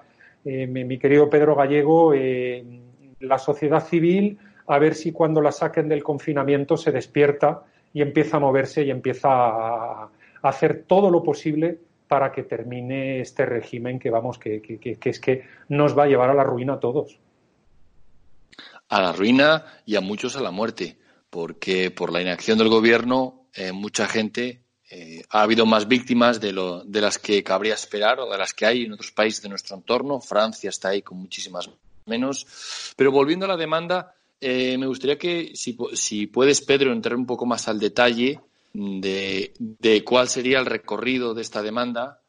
eh, mi, querido Pedro Gallego, eh, la sociedad civil, a ver si cuando la saquen del confinamiento se despierta y empieza a moverse y empieza a, hacer todo lo posible para que termine este régimen que vamos, que, que, es que nos va a llevar a la ruina a todos. A la ruina y a muchos a la muerte porque por la inacción del gobierno eh, mucha gente eh, ha habido más víctimas de, lo, de las que cabría esperar o de las que hay en otros países de nuestro entorno. Francia está ahí con muchísimas menos. Pero volviendo a la demanda, eh, me gustaría que, si, si, puedes, Pedro, entrar un poco más al detalle de, de cuál sería el recorrido de esta demanda,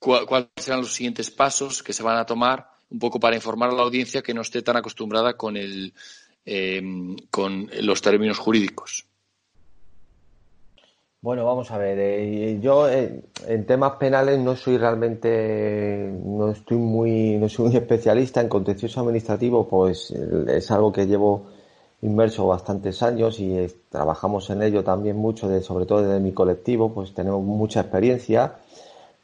cuáles serán los siguientes pasos que se van a tomar, un poco para informar a la audiencia que no esté tan acostumbrada con el Em, con los términos jurídicos. Bueno, vamos a ver. Eh, yo eh, en temas penales no soy realmente, no estoy muy, no soy un especialista en contencioso administrativo, pues es algo que llevo inmerso bastantes años y trabajamos en ello también mucho, de, sobre todo desde mi colectivo, pues tenemos mucha experiencia.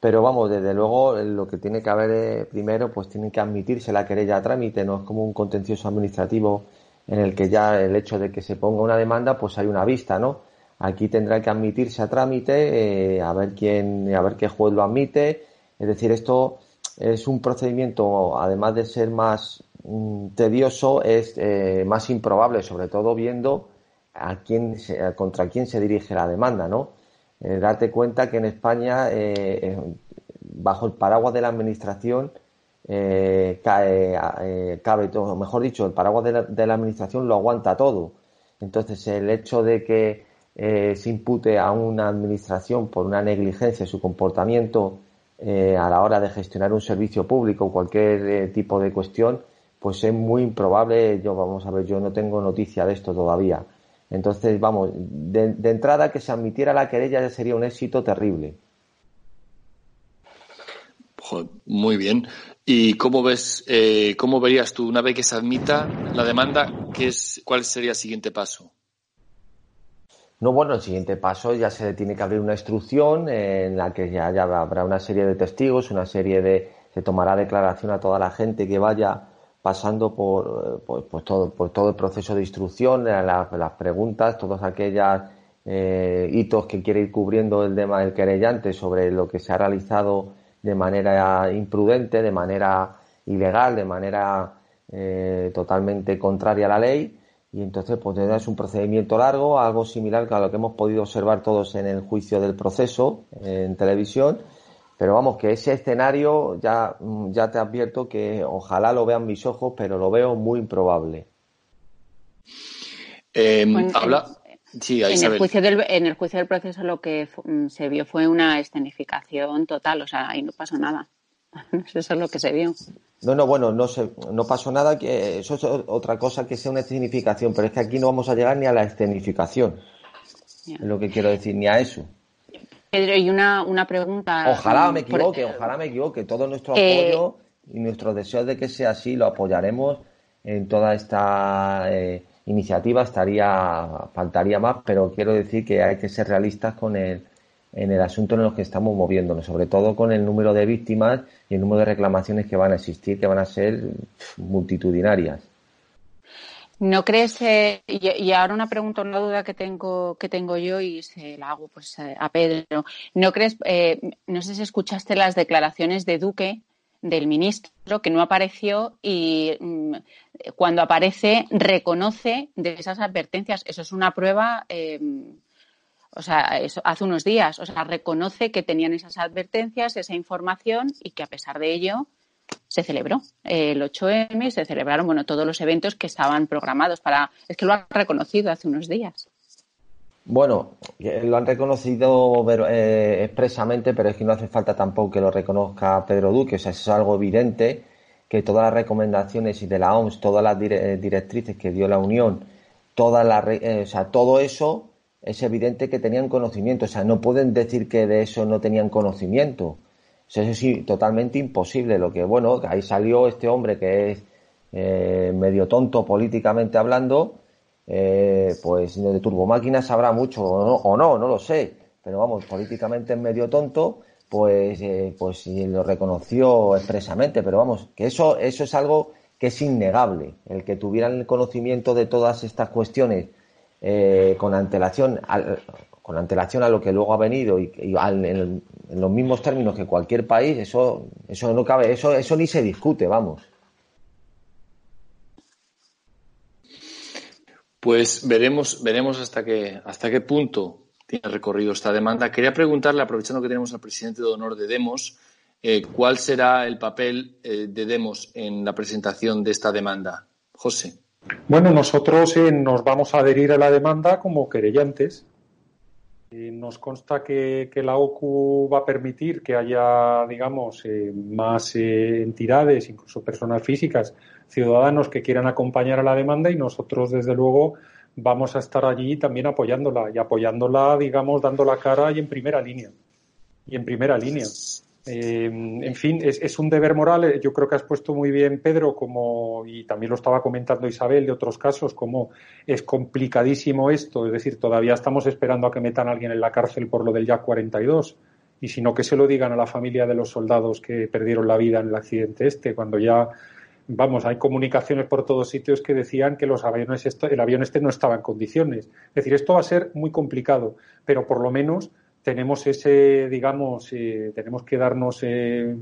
Pero vamos, desde luego lo que tiene que haber eh, primero, pues tiene que admitirse la querella a trámite, no es como un contencioso administrativo en el que ya el hecho de que se ponga una demanda, pues hay una vista, ¿no? Aquí tendrá que admitirse a trámite, eh, a ver quién, a ver qué juez lo admite. Es decir, esto es un procedimiento, además de ser más mm, tedioso, es eh, más improbable, sobre todo viendo a quién contra quién se dirige la demanda, ¿no? Eh, darte cuenta que en España, bajo el paraguas de la administración, eh, cae, eh, cabe todo, mejor dicho, el paraguas de la, administración lo aguanta todo. Entonces, el hecho de que eh, se impute a una administración por una negligencia en su comportamiento a la hora de gestionar un servicio público o cualquier tipo de cuestión, pues es muy improbable. Yo, vamos a ver, yo no tengo noticia de esto todavía. Entonces, vamos, de, de entrada que se admitiera la querella ya sería un éxito terrible. Muy bien. ¿Y cómo ves, eh, cómo verías tú, una vez que se admita la demanda, qué es, cuál sería el siguiente paso? No, bueno, el siguiente paso ya se tiene que abrir una instrucción en la que ya, habrá una serie de testigos, una serie de. se tomará declaración a toda la gente que vaya pasando por, pues, todo, por todo el proceso de instrucción, las, las preguntas, todos aquellos eh, hitos que quiere ir cubriendo el tema del querellante sobre lo que se ha realizado de manera imprudente, de manera ilegal, de manera eh, totalmente contraria a la ley. Y entonces, pues es un procedimiento largo, algo similar a lo que hemos podido observar todos en el juicio del proceso en televisión. Pero vamos, que ese escenario ya, ya te advierto que ojalá lo vean mis ojos, pero lo veo muy improbable. Em, habla, en, el juicio del, en el juicio del proceso lo que mm, se vio fue una escenificación total, o sea, ahí no pasó nada. [laughs] Eso es lo que se vio. No, no, bueno, no, se, no pasó nada, que eso es otra cosa que sea una escenificación, pero es que aquí no vamos a llegar ni a la escenificación. Es lo que quiero decir, ni a eso. Pedro, y una, una pregunta. Ojalá me equivoque, ojalá me equivoque. Todo nuestro eh, apoyo y nuestro deseo de que sea así lo apoyaremos en toda esta eh, iniciativa estaría, faltaría más, pero quiero decir que hay que ser realistas con el, en el asunto en el que estamos moviéndonos, sobre todo con el número de víctimas y el número de reclamaciones que van a existir, que van a ser multitudinarias. ¿No crees, eh, y, ahora una pregunta, una duda que tengo, que tengo yo y se la hago pues a Pedro, ¿no crees, eh, no sé si escuchaste las declaraciones de Duque del ministro que no apareció y mm, cuando aparece reconoce de esas advertencias. Eso es una prueba, em, o sea, eso hace unos días, o sea, reconoce que tenían esas advertencias, esa información y que a pesar de ello se celebró el 8M, se celebraron, bueno, todos los eventos que estaban programados para, es que lo ha reconocido hace unos días. Bueno, eh, lo han reconocido eh, expresamente, pero es que no hace falta tampoco que lo reconozca Pedro Duque. O sea, es algo evidente que todas las recomendaciones y de la OMS, todas las eh, directrices que dio la Unión, toda la, o sea, todo eso es evidente que tenían conocimiento. O sea, no pueden decir que de eso no tenían conocimiento. Eso es totalmente imposible. Lo que, bueno, ahí salió este hombre que es medio tonto políticamente hablando eh, pues de turbomáquinas habrá mucho o no, o no, no lo sé, pero vamos, políticamente es medio tonto, pues, eh, pues lo reconoció expresamente, pero vamos, que eso, eso es algo que es innegable, el que tuvieran el conocimiento de todas estas cuestiones eh, con antelación, con antelación a lo que luego ha venido y, en, los mismos términos que cualquier país, eso, eso no cabe, eso, eso ni se discute, vamos. Pues veremos, veremos hasta qué, hasta qué punto tiene recorrido esta demanda. Quería preguntarle, aprovechando que tenemos al presidente de honor de Demos, eh, ¿cuál será el papel eh, de Demos en la presentación de esta demanda? José. Bueno, nosotros eh, nos vamos a adherir a la demanda como querellantes. nos consta que, la OCU va a permitir que haya, digamos, más entidades, incluso personas físicas, ciudadanos que quieran acompañar a la demanda y nosotros, desde luego, vamos a estar allí también apoyándola y apoyándola, digamos, dando la cara y en primera línea. Y en primera línea. Eh, en fin, es, un deber moral. Eh, yo creo que has puesto muy bien, Pedro, como, y también lo estaba comentando Isabel de otros casos, como es complicadísimo esto. Es decir, todavía estamos esperando a que metan a alguien en la cárcel por lo del YAC 42. Y si no, que se lo digan a la familia de los soldados que perdieron la vida en el accidente este, cuando ya vamos, hay comunicaciones por todos sitios que decían que los aviones el avión este no estaba en condiciones. Es decir, esto va a ser muy complicado, pero por lo menos tenemos ese, digamos, eh, tenemos que darnos, eh,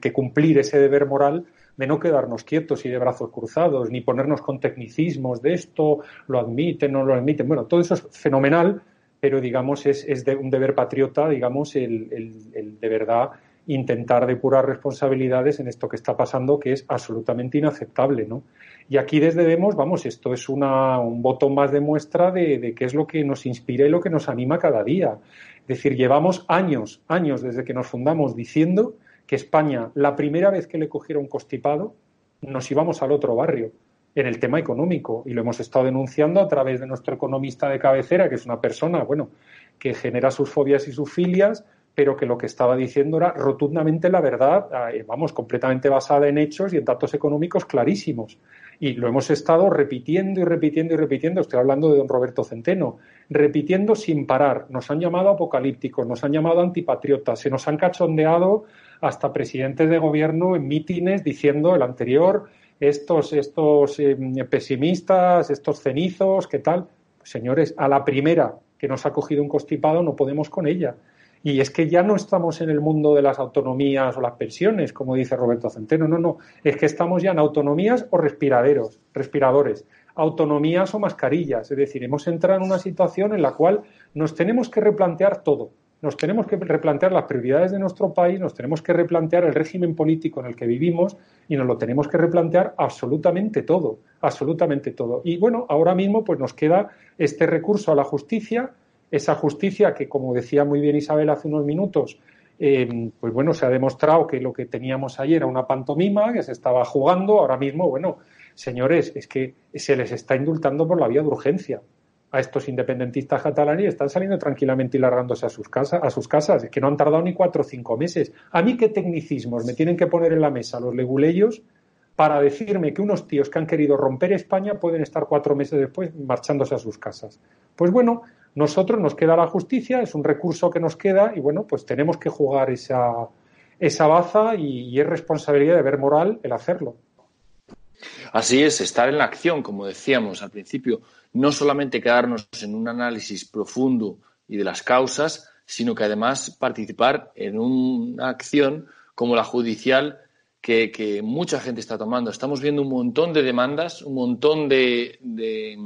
que cumplir ese deber moral de no quedarnos quietos y de brazos cruzados, ni ponernos con tecnicismos de esto, lo admiten, no lo admiten. Bueno, todo eso es fenomenal, pero digamos, es, es de un deber patriota, digamos, el, el de verdad intentar depurar responsabilidades en esto que está pasando, que es absolutamente inaceptable, ¿no? Y aquí desde Demos, vamos, esto es una, un botón más de muestra de, qué es lo que nos inspira y lo que nos anima cada día. Es decir, llevamos años, años desde que nos fundamos diciendo que España, la primera vez que le cogiera un constipado, nos íbamos al otro barrio en el tema económico y lo hemos estado denunciando a través de nuestro economista de cabecera, que es una persona, bueno, que genera sus fobias y sus filias, pero que lo que estaba diciendo era rotundamente la verdad, eh, vamos, completamente basada en hechos y en datos económicos clarísimos. Y lo hemos estado repitiendo y repitiendo y repitiendo. Estoy hablando de don Roberto Centeno, repitiendo sin parar. Nos han llamado apocalípticos, nos han llamado antipatriotas, se nos han cachondeado hasta presidentes de gobierno en mítines diciendo el anterior, estos, estos eh, pesimistas, estos cenizos, ¿qué tal? señores, a la primera que nos ha cogido un constipado no podemos con ella. Y es que ya no estamos en el mundo de las autonomías o las pensiones, como dice Roberto Centeno, no, no, es que estamos ya en autonomías o respiraderos, respiradores, autonomías o mascarillas. Es decir, hemos entrado en una situación en la cual nos tenemos que replantear todo. Nos tenemos que replantear las prioridades de nuestro país, nos tenemos que replantear el régimen político en el que vivimos y nos lo tenemos que replantear absolutamente todo, absolutamente todo. Y bueno, ahora mismo pues nos queda este recurso a la justicia esa justicia que, como decía muy bien Isabel hace unos minutos, eh, pues bueno, se ha demostrado que lo que teníamos ayer era una pantomima, que se estaba jugando, ahora mismo, bueno, señores, es que se les está indultando por la vía de urgencia a estos independentistas catalanes están saliendo tranquilamente y largándose a sus, casas, a sus casas. Que no han tardado ni cuatro o cinco meses. A mí qué tecnicismos me tienen que poner en la mesa los leguleyos para decirme que unos tíos que han querido romper España pueden estar cuatro meses después marchándose a sus casas. Pues bueno, nosotros nos queda la justicia, es un recurso que nos queda y bueno, pues tenemos que jugar esa, esa baza y, es responsabilidad de ver moral el hacerlo. Así es, estar en la acción, como decíamos al principio, no solamente quedarnos en un análisis profundo y de las causas, sino que además participar en una acción como la judicial que, mucha gente está tomando. Estamos viendo un montón de demandas, un montón de de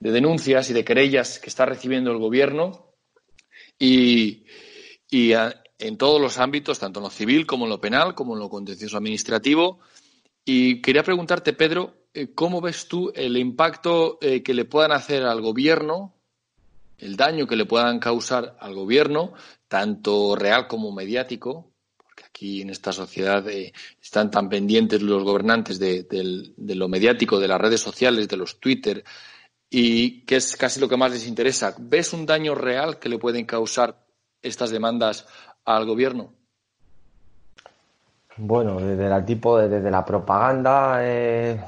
denuncias y de querellas que está recibiendo el gobierno y, en todos los ámbitos, tanto en lo civil como en lo penal, como en lo contencioso administrativo. Y quería preguntarte, Pedro, eh, ¿cómo ves tú el impacto eh, que le puedan hacer al gobierno, el daño que le puedan causar al gobierno, tanto real como mediático? Porque aquí en esta sociedad eh, están tan pendientes los gobernantes de, de lo mediático, de las redes sociales, de los Twitter, y que es casi lo que más les interesa. ¿Ves un daño real que le pueden causar estas demandas al gobierno? Bueno, desde la tipo, desde la propaganda, eh,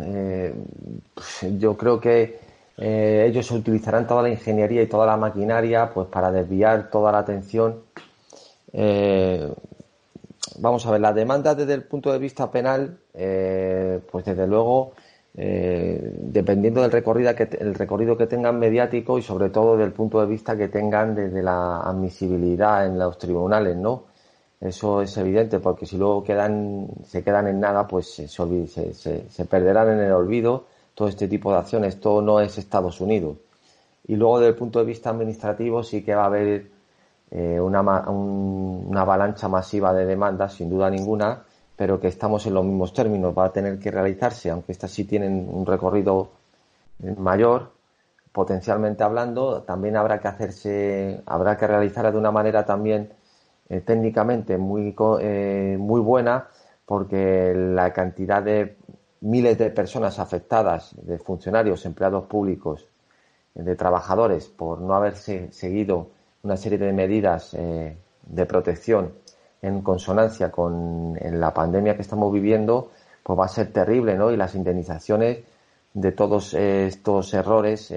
eh, yo creo que eh, ellos utilizarán toda la ingeniería y toda la maquinaria pues para desviar toda la atención. Vamos a ver, la demanda desde el punto de vista penal, pues desde luego, dependiendo del recorrido que, el recorrido que tengan mediático y sobre todo del punto de vista que tengan desde la admisibilidad en los tribunales, ¿no? Eso es evidente, porque si luego quedan, se quedan en nada, pues se, se, se, perderán en el olvido todo este tipo de acciones. Esto no es Estados Unidos. Y luego, desde el punto de vista administrativo, sí que va a haber eh, una, una avalancha masiva de demandas, sin duda ninguna, pero que estamos en los mismos términos. Va a tener que realizarse, aunque estas sí tienen un recorrido mayor, potencialmente hablando, también habrá que hacerse, habrá que realizarla de una manera también eh, técnicamente muy, eh, muy buena porque la cantidad de miles de personas afectadas, de funcionarios, empleados públicos, de trabajadores, por no haberse seguido una serie de medidas eh, de protección en consonancia con la pandemia que estamos viviendo, pues va a ser terrible, ¿no? Y las indemnizaciones de todos estos errores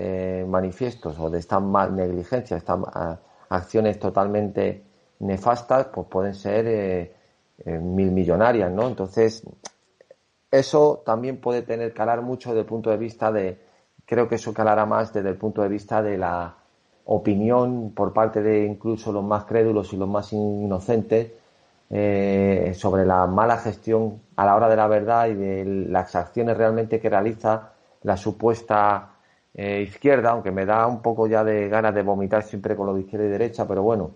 manifiestos o de esta negligencia, estas acciones totalmente nefastas, pues pueden ser eh, eh, mil millonarias, ¿no? Entonces, eso también puede tener calar mucho desde el punto de vista de, creo que eso calará más desde el punto de vista de la opinión por parte de incluso los más crédulos y los más inocentes eh, sobre la mala gestión a la hora de la verdad y de las acciones realmente que realiza la supuesta izquierda, aunque me da un poco ya de ganas de vomitar siempre con lo de izquierda y derecha, pero bueno,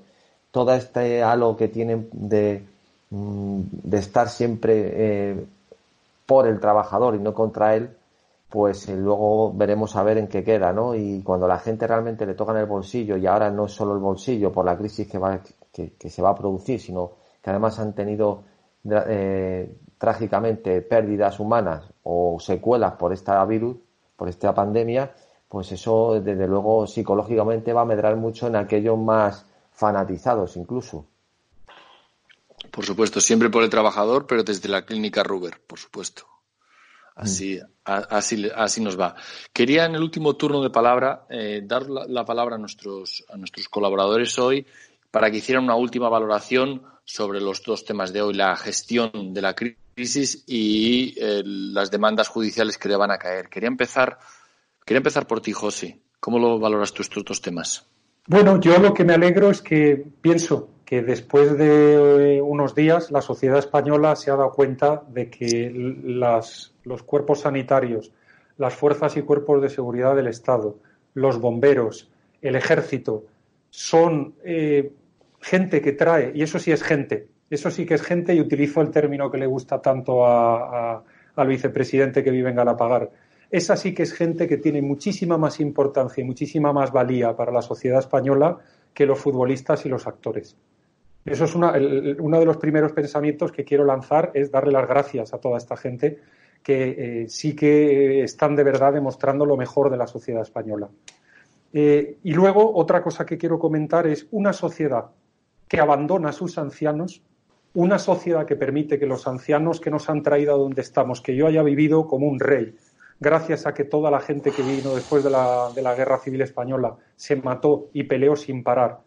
todo este halo que tienen de, mm, de estar siempre eh, por el trabajador y no contra él, pues eh, luego veremos a ver en qué queda, ¿no? Y cuando la gente realmente le toca en el bolsillo, y ahora no es solo el bolsillo por la crisis que, va, que, se va a producir, sino que además han tenido eh, trágicamente pérdidas humanas o secuelas por esta virus, por esta pandemia, pues eso desde luego psicológicamente va a medrar mucho en aquellos más fanatizados incluso. Por supuesto, siempre por el trabajador, pero desde la clínica Ruber, por supuesto. Así, mm. así, así nos va. Quería en el último turno de palabra eh, dar la, palabra a nuestros, a nuestros colaboradores hoy para que hicieran una última valoración sobre los dos temas de hoy, la gestión de la crisis y eh, las demandas judiciales que le van a caer. Quería empezar, quería empezar por ti, José. ¿Cómo lo valoras tú estos dos temas? Bueno, yo lo que me alegro es que pienso que después de eh, unos días la sociedad española se ha dado cuenta de que los cuerpos sanitarios, las fuerzas y cuerpos de seguridad del Estado, los bomberos, el ejército, son eh, gente que trae, y eso sí es gente, eso sí que es gente, y utilizo el término que le gusta tanto al vicepresidente que vive en Galapagar, esa sí que es gente que tiene muchísima más importancia y muchísima más valía para la sociedad española que los futbolistas y los actores. Eso es uno de los primeros pensamientos que quiero lanzar, es darle las gracias a toda esta gente que eh, sí que están de verdad demostrando lo mejor de la sociedad española. Eh, y luego, otra cosa que quiero comentar es una sociedad que abandona a sus ancianos, una sociedad que permite que los ancianos que nos han traído a donde estamos, que yo haya vivido como un rey, gracias a que toda la gente que vino después de la, de la Guerra Civil Española se mató y peleó sin parar,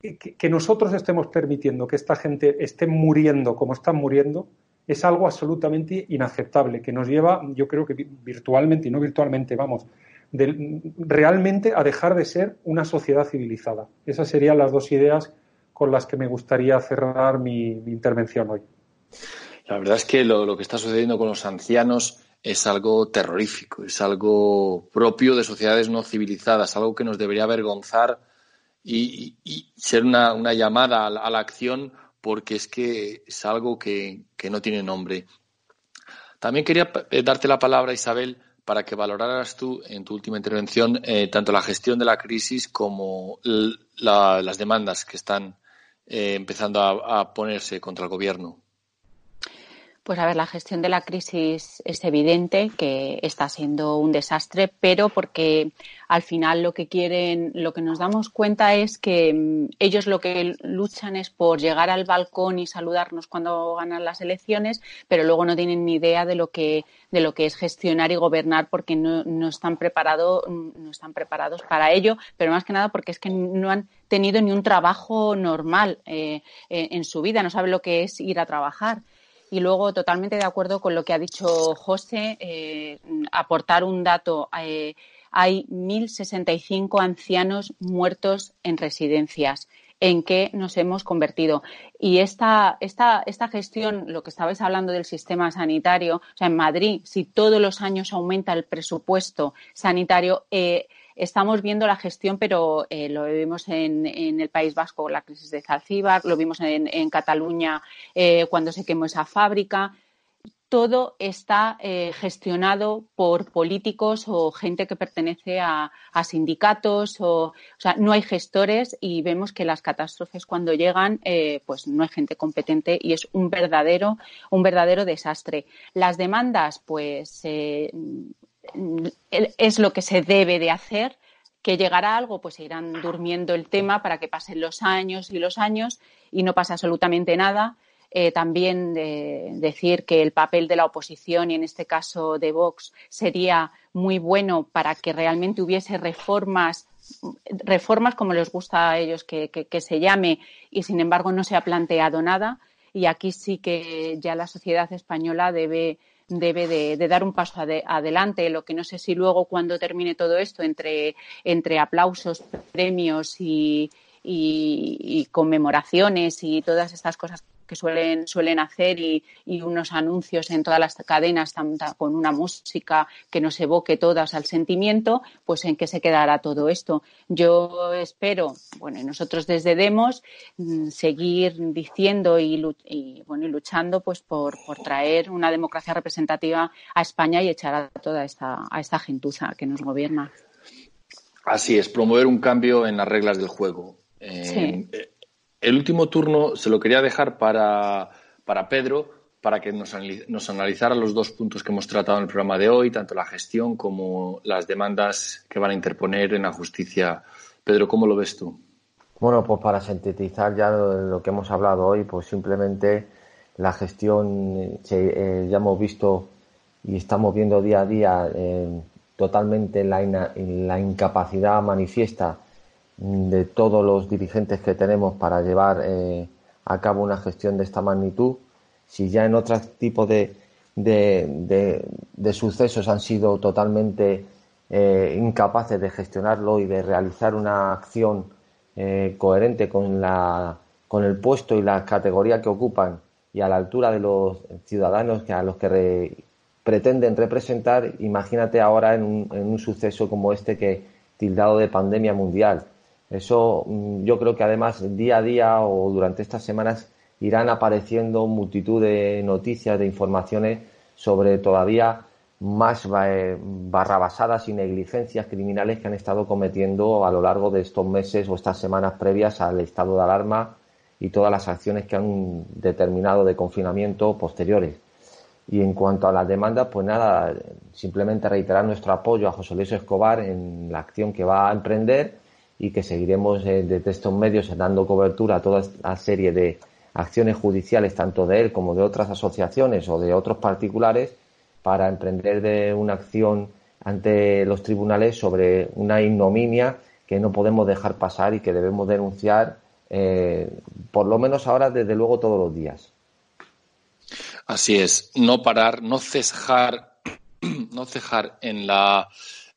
que, nosotros estemos permitiendo que esta gente esté muriendo como están muriendo, es algo absolutamente inaceptable, que nos lleva, yo creo que virtualmente y no virtualmente, vamos, realmente a dejar de ser una sociedad civilizada. Esas serían las dos ideas con las que me gustaría cerrar mi, intervención hoy. La verdad es que lo, que está sucediendo con los ancianos es algo terrorífico, es algo propio de sociedades no civilizadas, algo que nos debería avergonzar y, ser una, llamada a la, acción porque es que es algo que, no tiene nombre. También quería eh, darte la palabra, Isabel, para que valoraras tú en tu última intervención eh, tanto la gestión de la crisis como las demandas que están eh, empezando a ponerse contra el gobierno. Pues a ver, la gestión de la crisis es evidente que está siendo un desastre, pero porque al final lo que quieren, lo que nos damos cuenta es que mm, ellos lo que luchan es por llegar al balcón y saludarnos cuando ganan las elecciones, pero luego no tienen ni idea de lo que de lo que es gestionar y gobernar porque no, no están preparados no están preparados para ello, pero más que nada porque es que no han tenido ni un trabajo normal eh, en su vida, no saben lo que es ir a trabajar. Y luego, totalmente de acuerdo con lo que ha dicho José, eh, aportar un dato. Eh, hay 1.065 ancianos muertos en residencias. ¿En qué nos hemos convertido? Y esta, esta, esta gestión, lo que estabais hablando del sistema sanitario, o sea, en Madrid, si todos los años aumenta el presupuesto sanitario, eh, estamos viendo la gestión, pero eh, lo vimos en, el País Vasco, la crisis de Zalcíbar, lo vimos en, Cataluña eh, cuando se quemó esa fábrica. Todo está eh, gestionado por políticos o gente que pertenece a, sindicatos. O, o, sea, no hay gestores y vemos que las catástrofes cuando llegan, pues no hay gente competente y es un verdadero, un verdadero desastre. Las demandas, pues es lo que se debe de hacer, que llegará algo, pues se irán durmiendo el tema para que pasen los años y los años y no pasa absolutamente nada. Eh, también decir que el papel de la oposición y en este caso de Vox sería muy bueno para que realmente hubiese reformas reformas como les gusta a ellos que se llame y sin embargo no se ha planteado nada y aquí sí que ya la sociedad española debe debe de, dar un paso adelante. Lo que no sé si luego cuando termine todo esto, entre, entre aplausos, premios y, y, conmemoraciones y todas estas cosas que suelen, suelen hacer y, unos anuncios en todas las cadenas con una música que nos evoque todas al sentimiento, pues en qué se quedará todo esto. Yo espero, bueno, y nosotros desde Demos, mm, seguir diciendo y, bueno, y luchando pues por, por, traer una democracia representativa a España y echar a toda esta, a esta gentuza que nos gobierna. Así es, promover un cambio en las reglas del juego. Eh, eh, el último turno se lo quería dejar para, Pedro, para que nos, nos, analizara los dos puntos que hemos tratado en el programa de hoy, tanto la gestión como las demandas que van a interponer en la justicia. Pedro, ¿cómo lo ves tú? Bueno, pues para sintetizar ya lo, que hemos hablado hoy, pues simplemente la gestión eh, ya hemos visto y estamos viendo día a día eh, totalmente la, la incapacidad manifiesta de todos los dirigentes que tenemos para llevar eh, a cabo una gestión de esta magnitud. Si ya en otros tipos de, de, sucesos han sido totalmente eh, incapaces de gestionarlo y de realizar una acción eh, coherente con, la, con el puesto y la categoría que ocupan y a la altura de los ciudadanos que a los que pretenden representar, imagínate ahora en un, en un suceso como este que tildado de pandemia mundial eso mm, yo creo que además día a día o durante estas semanas irán apareciendo multitud de noticias, de informaciones sobre todavía más eh, barrabasadas y negligencias criminales que han estado cometiendo a lo largo de estos meses o estas semanas previas al estado de alarma y todas las acciones que han determinado de confinamiento posteriores. Y en cuanto a las demandas, pues nada, simplemente reiterar nuestro apoyo a José Luis Escobar en la acción que va a emprender y que seguiremos eh, desde estos medios dando cobertura a toda la serie de acciones judiciales, tanto de él como de otras asociaciones o de otros particulares, para emprender de una acción ante los tribunales sobre una ignominia que no podemos dejar pasar y que debemos denunciar, eh, por lo menos ahora, desde luego, todos los días. Así es, no parar, no cejar, [clears throat] no cejar en la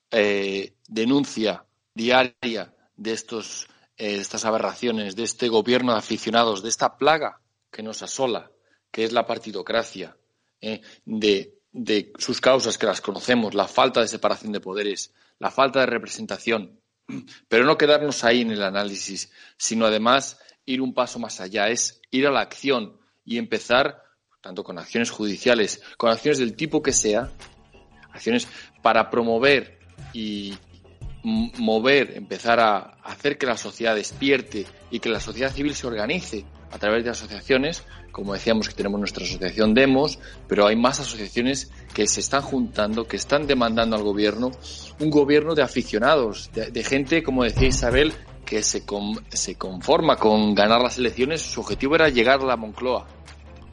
eh, denuncia diaria de estos, eh, estas aberraciones, de este gobierno de aficionados, de esta plaga que nos asola, que es la partidocracia, eh, de, de sus causas que las conocemos, la falta de separación de poderes, la falta de representación, [clears throat] pero no quedarnos ahí en el análisis, sino además ir un paso más allá, es ir a la acción y empezar, tanto con acciones judiciales, con acciones del tipo que sea, acciones para promover y, mover, empezar a hacer que la sociedad despierte y que la sociedad civil se organice a través de asociaciones, como decíamos que tenemos nuestra asociación Demos, pero hay más asociaciones que se están juntando, que están demandando al gobierno, un gobierno de aficionados, de, gente, como decía Isabel, que se, se conforma con ganar las elecciones, su objetivo era llegar a la Moncloa.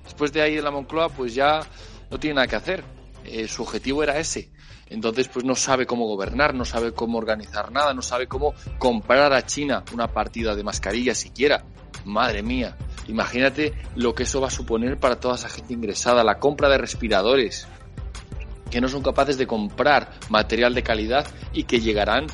Después de ahí en la Moncloa, pues ya no tiene nada que hacer. Eh, su objetivo era ese. Entonces, pues no sabe cómo gobernar, no sabe cómo organizar nada, no sabe cómo comprar a China una partida de mascarillas siquiera. Madre mía, imagínate lo que eso va a suponer para toda esa gente ingresada, la compra de respiradores, que no son capaces de comprar material de calidad y que llegarán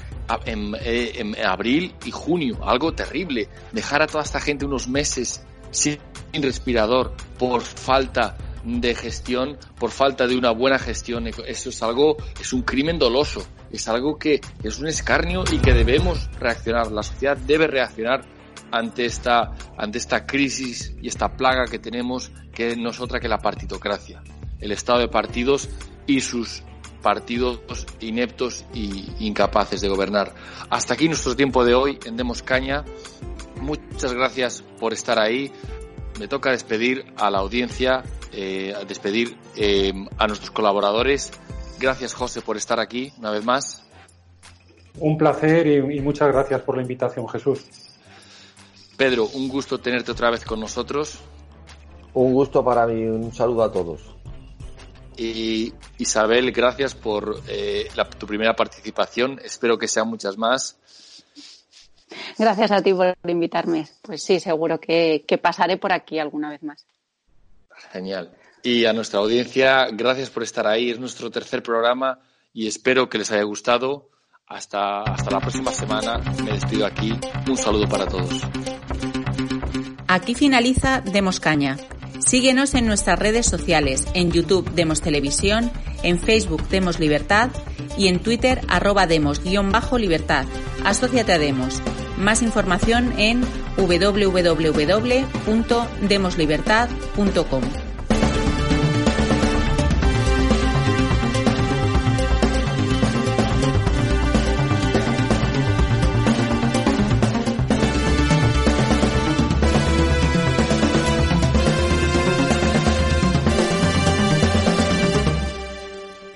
en, eh, en, abril y junio, algo terrible. Dejar a toda esta gente unos meses sin respirador por falta de gestión, por falta de una buena gestión, eso es algo, es un crimen doloso, es algo que es un escarnio y que debemos reaccionar. La sociedad debe reaccionar ante esta, ante esta crisis y esta plaga que tenemos, que no es otra que la partitocracia, el estado de partidos y sus partidos ineptos y incapaces de gobernar. Hasta aquí nuestro tiempo de hoy en Demos Caña. Muchas gracias por estar ahí. Me toca despedir a la audiencia, eh, despedir eh, a nuestros colaboradores. Gracias, José, por estar aquí una vez más. Un placer y muchas gracias por la invitación, Jesús. Pedro, un gusto tenerte otra vez con nosotros. Un gusto para mí, un saludo a todos. Y Isabel, gracias por eh, tu primera participación. Espero que sean muchas más. Gracias a ti por invitarme. Pues sí, seguro que, que pasaré por aquí alguna vez más. Genial. Y a nuestra audiencia, gracias por estar ahí. Es nuestro tercer programa y espero que les haya gustado. Hasta, hasta la próxima semana. Me despido aquí. Un saludo para todos. Aquí finaliza Demos Caña. Síguenos en nuestras redes sociales, en YouTube Demos Televisión, en Facebook Demos Libertad y en Twitter arroba demos-libertad. Asociate a Demos. Más información en www.demoslibertad.com.